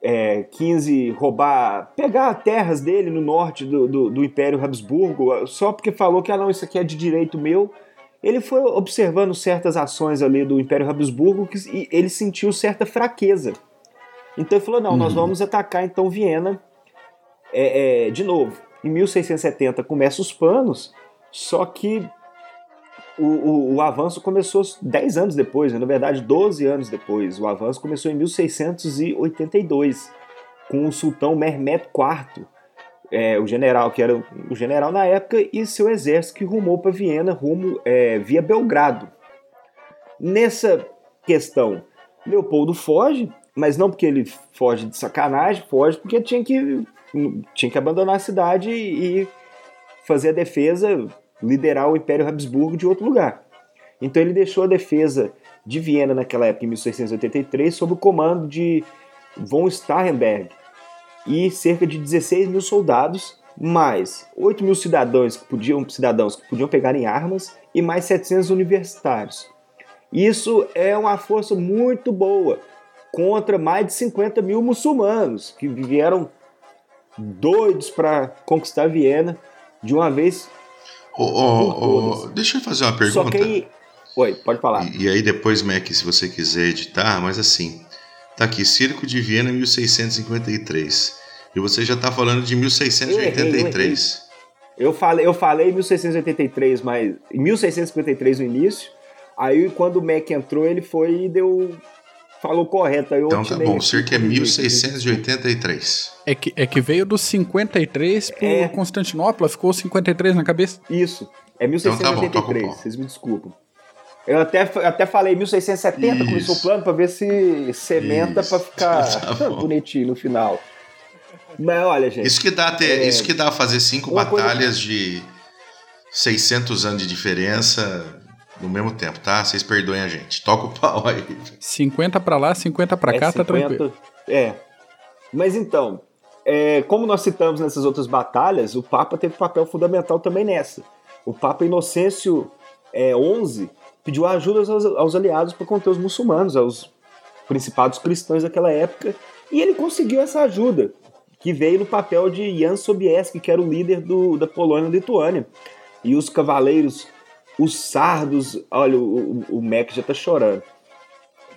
é, XV roubar, pegar terras dele no norte do, do, do, Império Habsburgo, só porque falou que ah, não, isso aqui é de direito meu, ele foi observando certas ações ali do Império Habsburgo que, e ele sentiu certa fraqueza. Então ele falou: não, nós Uhum. vamos atacar então Viena é, é, de novo. Em 1670 começa os planos, só que o, o- o avanço começou 10 anos depois, né? na verdade 12 anos depois. O avanço começou em 1682, com o sultão Mehmed IV, é, o general que era o general na época, e seu exército que rumou para Viena, rumo é, via Belgrado. Nessa questão, Leopoldo foge, mas não porque ele foge de sacanagem, foge porque tinha que, tinha que abandonar a cidade e fazer a defesa, liderar o Império Habsburgo de outro lugar. Então ele deixou a defesa de Viena naquela época, em 1683, sob o comando de von Starhemberg e cerca de 16 mil soldados, mais 8 mil cidadãos que podiam, cidadãos que podiam pegar em armas e mais 700 universitários. Isso é uma força muito boa contra mais de 50 mil muçulmanos que vieram doidos para conquistar Viena de uma vez. Ô, ô, todas. deixa eu fazer uma Só pergunta. que aí. Oi, pode falar. E, e aí depois, Mac, se você quiser editar, mas assim, tá aqui, Circo de Viena 1653. E você já tá falando de 1683. Eu falei, eu falei 1683, mas em 1653 no início. Aí quando o Mac entrou, ele foi e deu falou correto. Aí eu Então tá bom, aqui, Circo é corrigi. 1683. É que, é que veio do 53 pro É. Constantinopla, ficou 53 na cabeça. Isso. É Então tá bom, 1683. pau. Vocês me desculpam. Eu até, até falei 1670, Isso. começou o plano pra ver se sementa pra ficar <laughs> Tá bonitinho no final. Mas olha, gente. Isso que dá ter, É. isso que dá fazer cinco Uma coisa- batalhas de 600 anos de diferença no mesmo tempo, tá? Vocês perdoem a gente. Toca o pau aí. 50 pra lá, 50 pra cá, é tá 50, tranquilo. É. Mas então, é, como nós citamos nessas outras batalhas, o Papa teve papel fundamental também nessa. O Papa Inocêncio é, XI pediu ajuda aos, aos aliados para conter os muçulmanos, aos principados cristãos daquela época, e ele conseguiu essa ajuda, que veio no papel de Jan Sobieski, que era o líder do, da Polônia e Lituânia. E os cavaleiros, os sardos, olha, o, o, o Mac já tá chorando.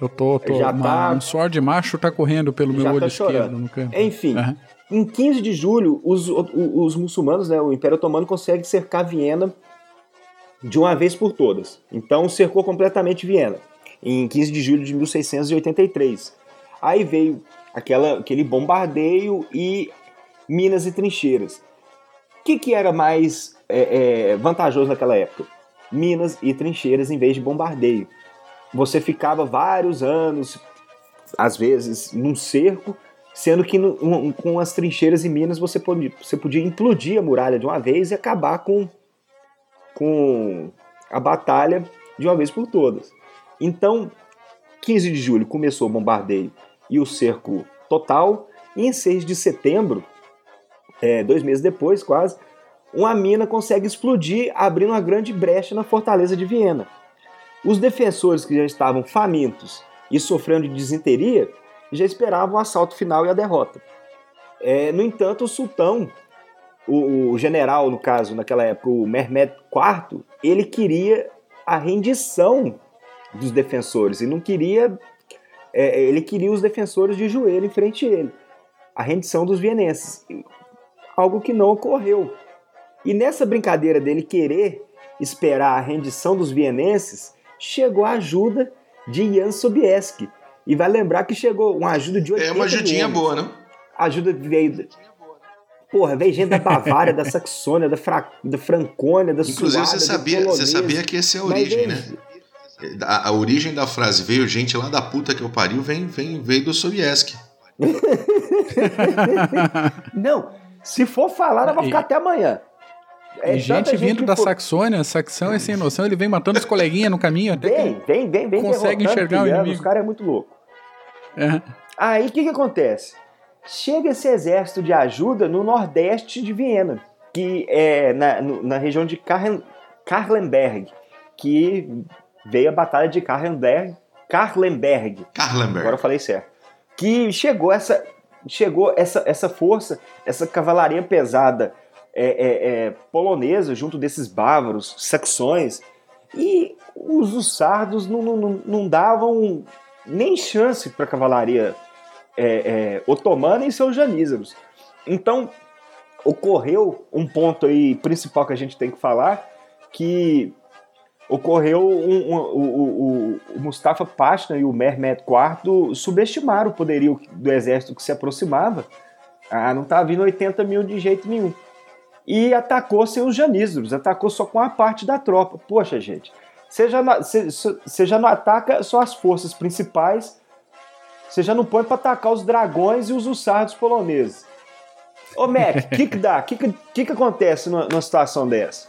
Eu tô, tô Já uma- tá- um suor de macho tá correndo pelo meu Já olho tá esquerdo no canto. Enfim, Aham. Em 15 de julho, os, o- os muçulmanos, né, o Império Otomano, consegue cercar Viena de uma vez por todas. Então cercou completamente Viena, em 15 de julho de 1683. Aí veio aquela, aquele bombardeio e minas e trincheiras. O que, que era mais é, é, vantajoso naquela época? Minas e trincheiras em vez de bombardeio. Você ficava vários anos, às vezes, num cerco, sendo que no- um- com as trincheiras e minas você podia, você podia implodir a muralha de uma vez e acabar com, com a batalha de uma vez por todas. Então, 15 de julho começou o bombardeio e o cerco total, e em 6 de setembro, é, dois meses depois quase, uma mina consegue explodir, abrindo uma grande brecha na fortaleza de Viena. Os defensores que já estavam famintos e sofrendo de desinteria já esperavam o assalto final e a derrota. É, no entanto, o sultão, o, o general, no caso, naquela época, o Mehmed IV, ele queria a rendição dos defensores e não queria. é, ele queria os defensores de joelho em frente a ele. A rendição dos vienenses. Algo que não ocorreu. E nessa brincadeira dele querer esperar a rendição dos vienenses, chegou a ajuda de Jan Sobieski. E vai lembrar que chegou uma ajuda de 80 É uma ajudinha boa, né? A ajuda veio. Porra, veio gente da Bavária, da Saxônia, da, Fra... da Francônia, da Inclusive, Suábia, você sabia, você sabia que essa é a origem, veio- né? A, a origem da frase veio gente lá da puta que eu pariu vem, vem, veio do Sobieski. <laughs> Não, se for falar, nós vamos E- ficar até amanhã. É e gente vindo da for- Saxônia, Saxão é sem noção, ele vem matando os coleguinhas no caminho até Vem, que. vem, vem, vem. consegue enxergar o inimigo. Os caras é muito louco. É. Aí o que, que acontece? Chega esse exército de ajuda no nordeste de Viena, que é na, na região de Karlen, Karlenberg, que veio a Batalha de Karlenberg. Karlenberg, Karlenberg. agora eu falei certo. Que chegou essa, chegou essa, essa força, essa cavalaria pesada é, é, é, polonesa, junto desses bávaros, saxões, E os sardos não, não, não davam nem chance para a cavalaria é, é, otomana e seus janízaros. Então, ocorreu um ponto aí principal que a gente tem que falar, que ocorreu um, um, o, Mustafa Pasha e o Mehmed IV subestimaram o poderio do exército que se aproximava. Ah, não estava vindo 80 mil de jeito nenhum. E atacou sem os janízaros, atacou só com a parte da tropa. Poxa, gente, você já, você, você já não ataca só as forças principais, você já não põe para atacar os dragões e os ussardos poloneses. Ô, Mac, o que, que dá? O que, que, que acontece numa, numa situação dessa?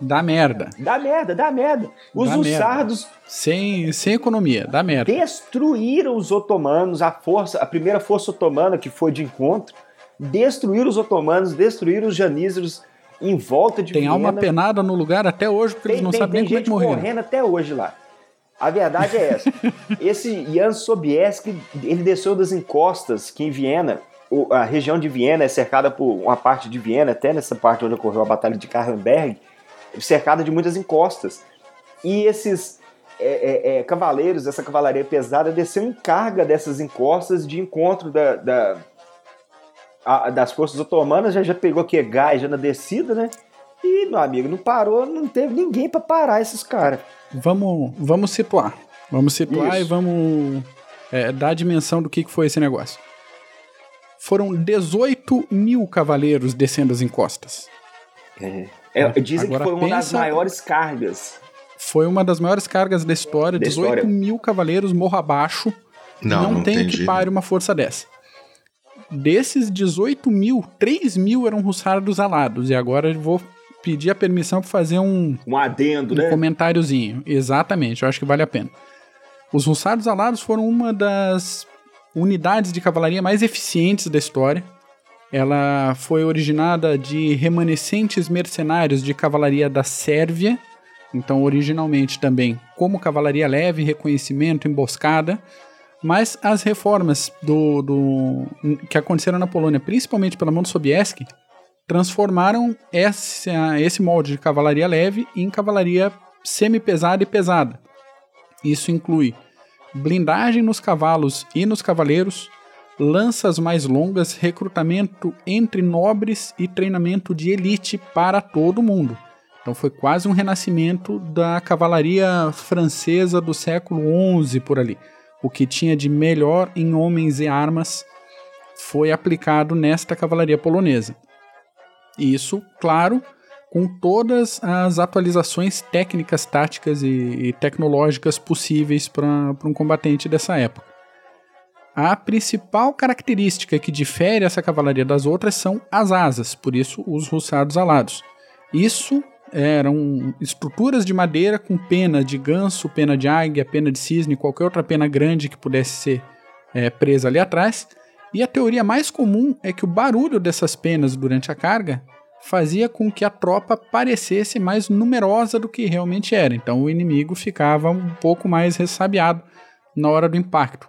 Dá merda. Dá merda, dá merda. Os dá ussardos. Merda. Sem, sem economia, dá merda. Destruíram os otomanos, a força, a primeira força otomana que foi de encontro. Destruíram os otomanos, destruíram os janízaros em volta de Tem Viena. alma penada no lugar até hoje, porque tem, eles não tem, sabem tem nem como é morreram. correndo até hoje lá. A verdade é essa. <laughs> Esse Jan Sobieski, ele desceu das encostas que em Viena, a região de Viena é cercada por uma parte de Viena, até nessa parte onde ocorreu a Batalha de Karlenberg, cercada de muitas encostas. E esses é, é, é, cavaleiros, essa cavalaria pesada, desceu em carga dessas encostas de encontro da, da a, das forças otomanas, já, já pegou que gás já na descida, né? E, meu amigo, não parou, não teve ninguém para parar esses caras. Vamos, vamos situar. Vamos situar Isso. e vamos é, dar a dimensão do que foi esse negócio. Foram 18 mil cavaleiros descendo as encostas. É. É, dizem Agora, que foi uma das maiores cargas. Foi uma das maiores cargas da história. Da 18 história. mil cavaleiros morro abaixo. Não, não, não tem entendi. que pare uma força dessa. Desses 18 mil, 3 mil eram russardos alados. E agora eu vou pedir a permissão para fazer um... Um adendo, um né? Um comentáriozinho. Exatamente, eu acho que vale a pena. Os russardos alados foram uma das unidades de cavalaria mais eficientes da história. Ela foi originada de remanescentes mercenários de cavalaria da Sérvia, então originalmente também como cavalaria leve, reconhecimento, emboscada, mas as reformas do, do que aconteceram na Polônia, principalmente pela mão do Sobieski, transformaram esse, esse molde de cavalaria leve em cavalaria semi-pesada e pesada. Isso inclui blindagem nos cavalos e nos cavaleiros, lanças mais longas, recrutamento entre nobres e treinamento de elite para todo mundo. Então foi quase um renascimento da cavalaria francesa do século XI por ali. O que tinha de melhor em homens e armas foi aplicado nesta cavalaria polonesa. Isso, claro, com todas as atualizações técnicas, táticas e, e tecnológicas possíveis para um combatente dessa época. A principal característica que difere essa cavalaria das outras são as asas, por isso os roçados alados. Isso eram estruturas de madeira com pena de ganso, pena de águia, pena de cisne, qualquer outra pena grande que pudesse ser é, presa ali atrás. E a teoria mais comum é que o barulho dessas penas durante a carga fazia com que a tropa parecesse mais numerosa do que realmente era. Então o inimigo ficava um pouco mais ressabiado na hora do impacto.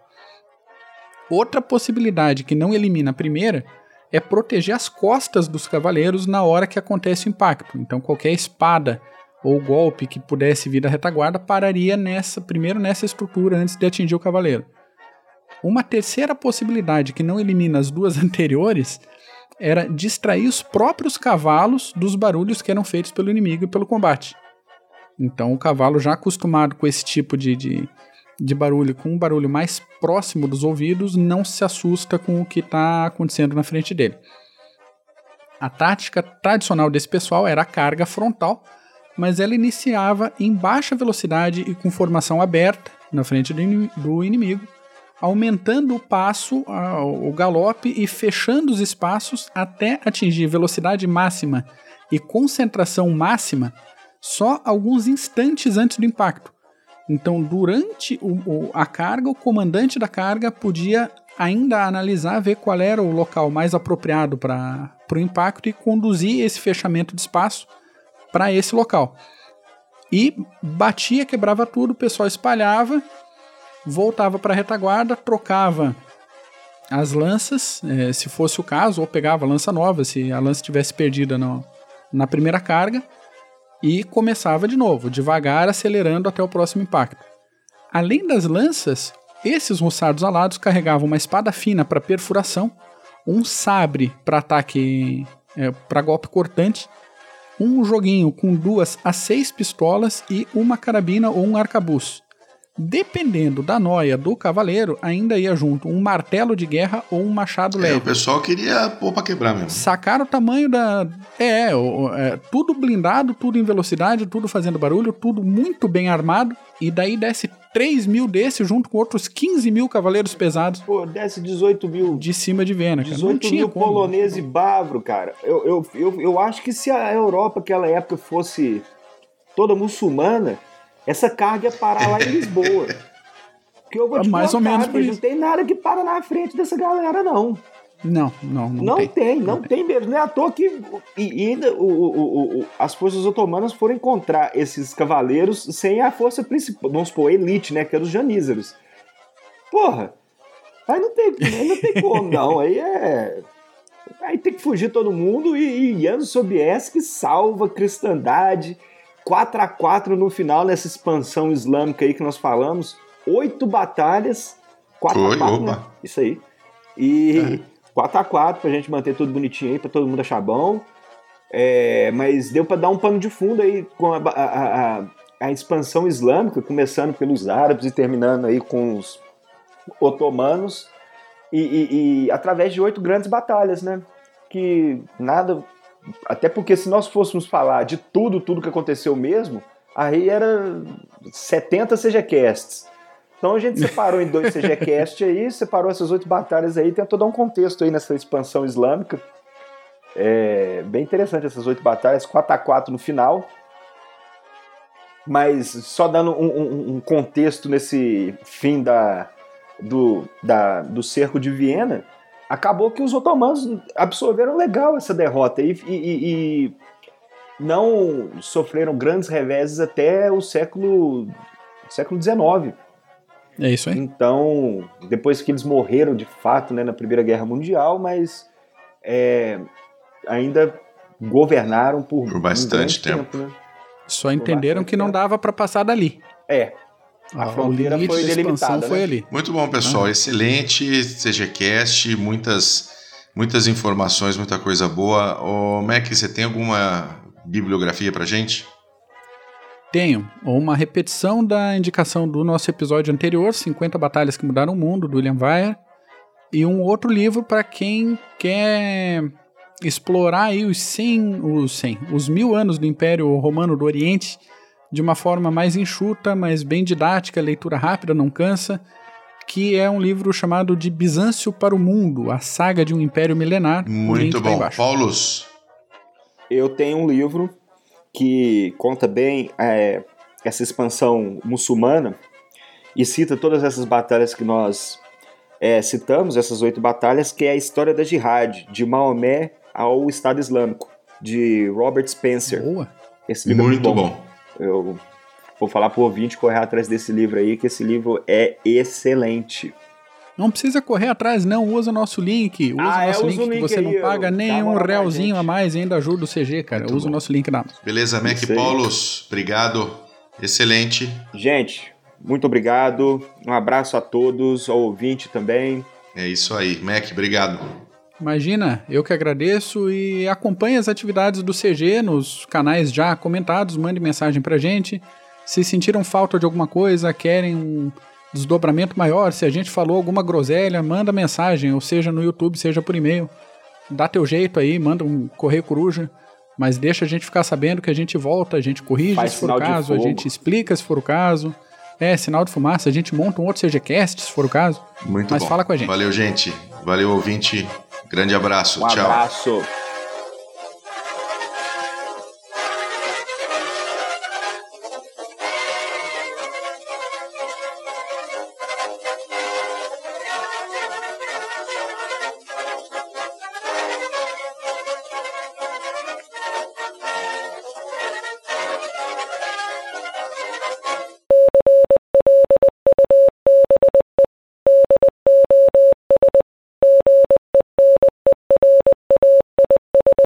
Outra possibilidade que não elimina a primeira é proteger as costas dos cavaleiros na hora que acontece o impacto. Então qualquer espada ou golpe que pudesse vir da retaguarda pararia nessa primeiro nessa estrutura antes de atingir o cavaleiro. Uma terceira possibilidade que não elimina as duas <laughs> anteriores era distrair os próprios cavalos dos barulhos que eram feitos pelo inimigo e pelo combate. Então o cavalo já acostumado com esse tipo de, de de barulho com um barulho mais próximo dos ouvidos não se assusta com o que está acontecendo na frente dele. A tática tradicional desse pessoal era a carga frontal, mas ela iniciava em baixa velocidade e com formação aberta na frente do inimigo, aumentando o passo, o galope e fechando os espaços até atingir velocidade máxima e concentração máxima só alguns instantes antes do impacto então, durante o, o, a carga, o comandante da carga podia ainda analisar, ver qual era o local mais apropriado para o impacto e conduzir esse fechamento de espaço para esse local. E batia, quebrava tudo, o pessoal espalhava, voltava para a retaguarda, trocava as lanças, eh, se fosse o caso, ou pegava a lança nova, se a lança tivesse perdida no, na primeira carga, e começava de novo, devagar, acelerando até o próximo impacto. Além das lanças, esses roçados alados carregavam uma espada fina para perfuração, um sabre para ataque, é, para golpe cortante, um joguinho com duas a seis pistolas e uma carabina ou um arcabuz. Dependendo da noia do cavaleiro, ainda ia junto um martelo de guerra ou um machado É, leve. o pessoal queria pôr pra quebrar mesmo. Sacar o tamanho da. É, o- é, tudo blindado, tudo em velocidade, tudo fazendo barulho, tudo muito bem armado. E daí desce 3 mil desse junto com outros 15 mil cavaleiros pesados Pô, desce 18 mil. de cima de Viena. Cara. Não 18 tinha mil como. polonês e bavro, cara. Eu, eu, eu, eu acho que se a Europa, aquela época, fosse toda muçulmana, essa carga ia parar lá em Lisboa. Porque eu vou te É mais ou contar, menos por bicho, isso. Não tem nada que para na frente dessa galera, não. Não, não, não, Não, tem. tem, não tem mesmo. Não é à toa que e, ainda o, o- o- as forças otomanas foram encontrar esses cavaleiros sem a força principal, vamos supor, a elite, né? Que é dos janízaros. Porra, aí não tem, aí não tem como, não. Aí é. Aí tem que fugir todo mundo e, e Jan Sobieski salva a cristandade. 4 a 4 no final nessa expansão islâmica aí que nós falamos. Oito batalhas. 4 Foi, a 4 né? Isso aí. E 4x4 pra gente manter tudo bonitinho aí, pra todo mundo achar bom. É, mas deu pra dar um pano de fundo aí com a, a- a- a expansão islâmica, começando pelos árabes e terminando aí com os otomanos. E, e- e através de oito grandes batalhas, né? Que nada. Até porque se nós fôssemos falar de tudo, tudo que aconteceu mesmo, aí era 70 CGCasts. Então a gente separou em dois <laughs> CGCast aí, separou essas oito batalhas aí, tentou dar um contexto aí nessa expansão islâmica. É bem interessante essas oito batalhas, 4x4 no final. Mas só dando um, um- um contexto nesse fim da, do, da- do cerco de Viena, acabou que os otomanos absorveram legal essa derrota e, e- e- não sofreram grandes reveses até o século, século XIX. É isso aí. Então, depois que eles morreram de fato né, na Primeira Guerra Mundial, mas é, ainda governaram por, Por bastante um grande tempo. né? Só entenderam que não dava pra passar dali. É, A Ah, fronteira foi delimitada, foi né? ali. Muito bom, pessoal. Excelente CGCast, muitas, muitas informações, muita coisa boa. Ô, Mac, você tem alguma bibliografia pra gente? Tenho uma repetição da indicação do nosso episódio anterior, 50 Batalhas que Mudaram o Mundo, do William Weir, e um outro livro para quem quer explorar aí os 100, os 100, os mil anos do Império Romano do Oriente de uma forma mais enxuta, mas bem didática, leitura rápida, não cansa, que é um livro chamado de Bizâncio para o Mundo, a saga de um império milenar. Muito bom. Paulos, Eu tenho um livro que conta bem é, essa expansão muçulmana e cita todas essas batalhas que nós é, citamos, essas oito batalhas, que é a história da Jihad, de Maomé ao Estado Islâmico, de Robert Spencer. Boa. Esse livro muito é muito bom. bom. Eu vou falar pro ouvinte correr atrás desse livro aí, que esse livro é excelente. Não precisa correr atrás, não. Usa o nosso link. Usa Ah, o é, nosso link que link você aí, não paga um pra realzinho a mais e ainda ajuda o CG, cara. Muito Usa bom. o nosso link da Beleza, Mac. Paulos, obrigado. Excelente. Gente, muito obrigado. Um abraço a todos, ao ouvinte também. É isso aí. Mac, obrigado. Imagina, eu que agradeço e acompanhe as atividades do CG nos canais já comentados, mande mensagem pra gente. Se sentiram falta de alguma coisa, querem um desdobramento maior, se a gente falou alguma groselha, manda mensagem, ou seja no YouTube, seja por e-mail. Dá teu jeito aí, manda um correio coruja, mas deixa a gente ficar sabendo que a gente volta, a gente corrige Faz se for o caso, a gente explica se for o caso. É, sinal de fumaça, a gente monta um outro CGCast se for o caso. Muito Mas bom. fala com a gente. Valeu, gente. Valeu, ouvinte. Grande abraço. Um Tchau. abraço.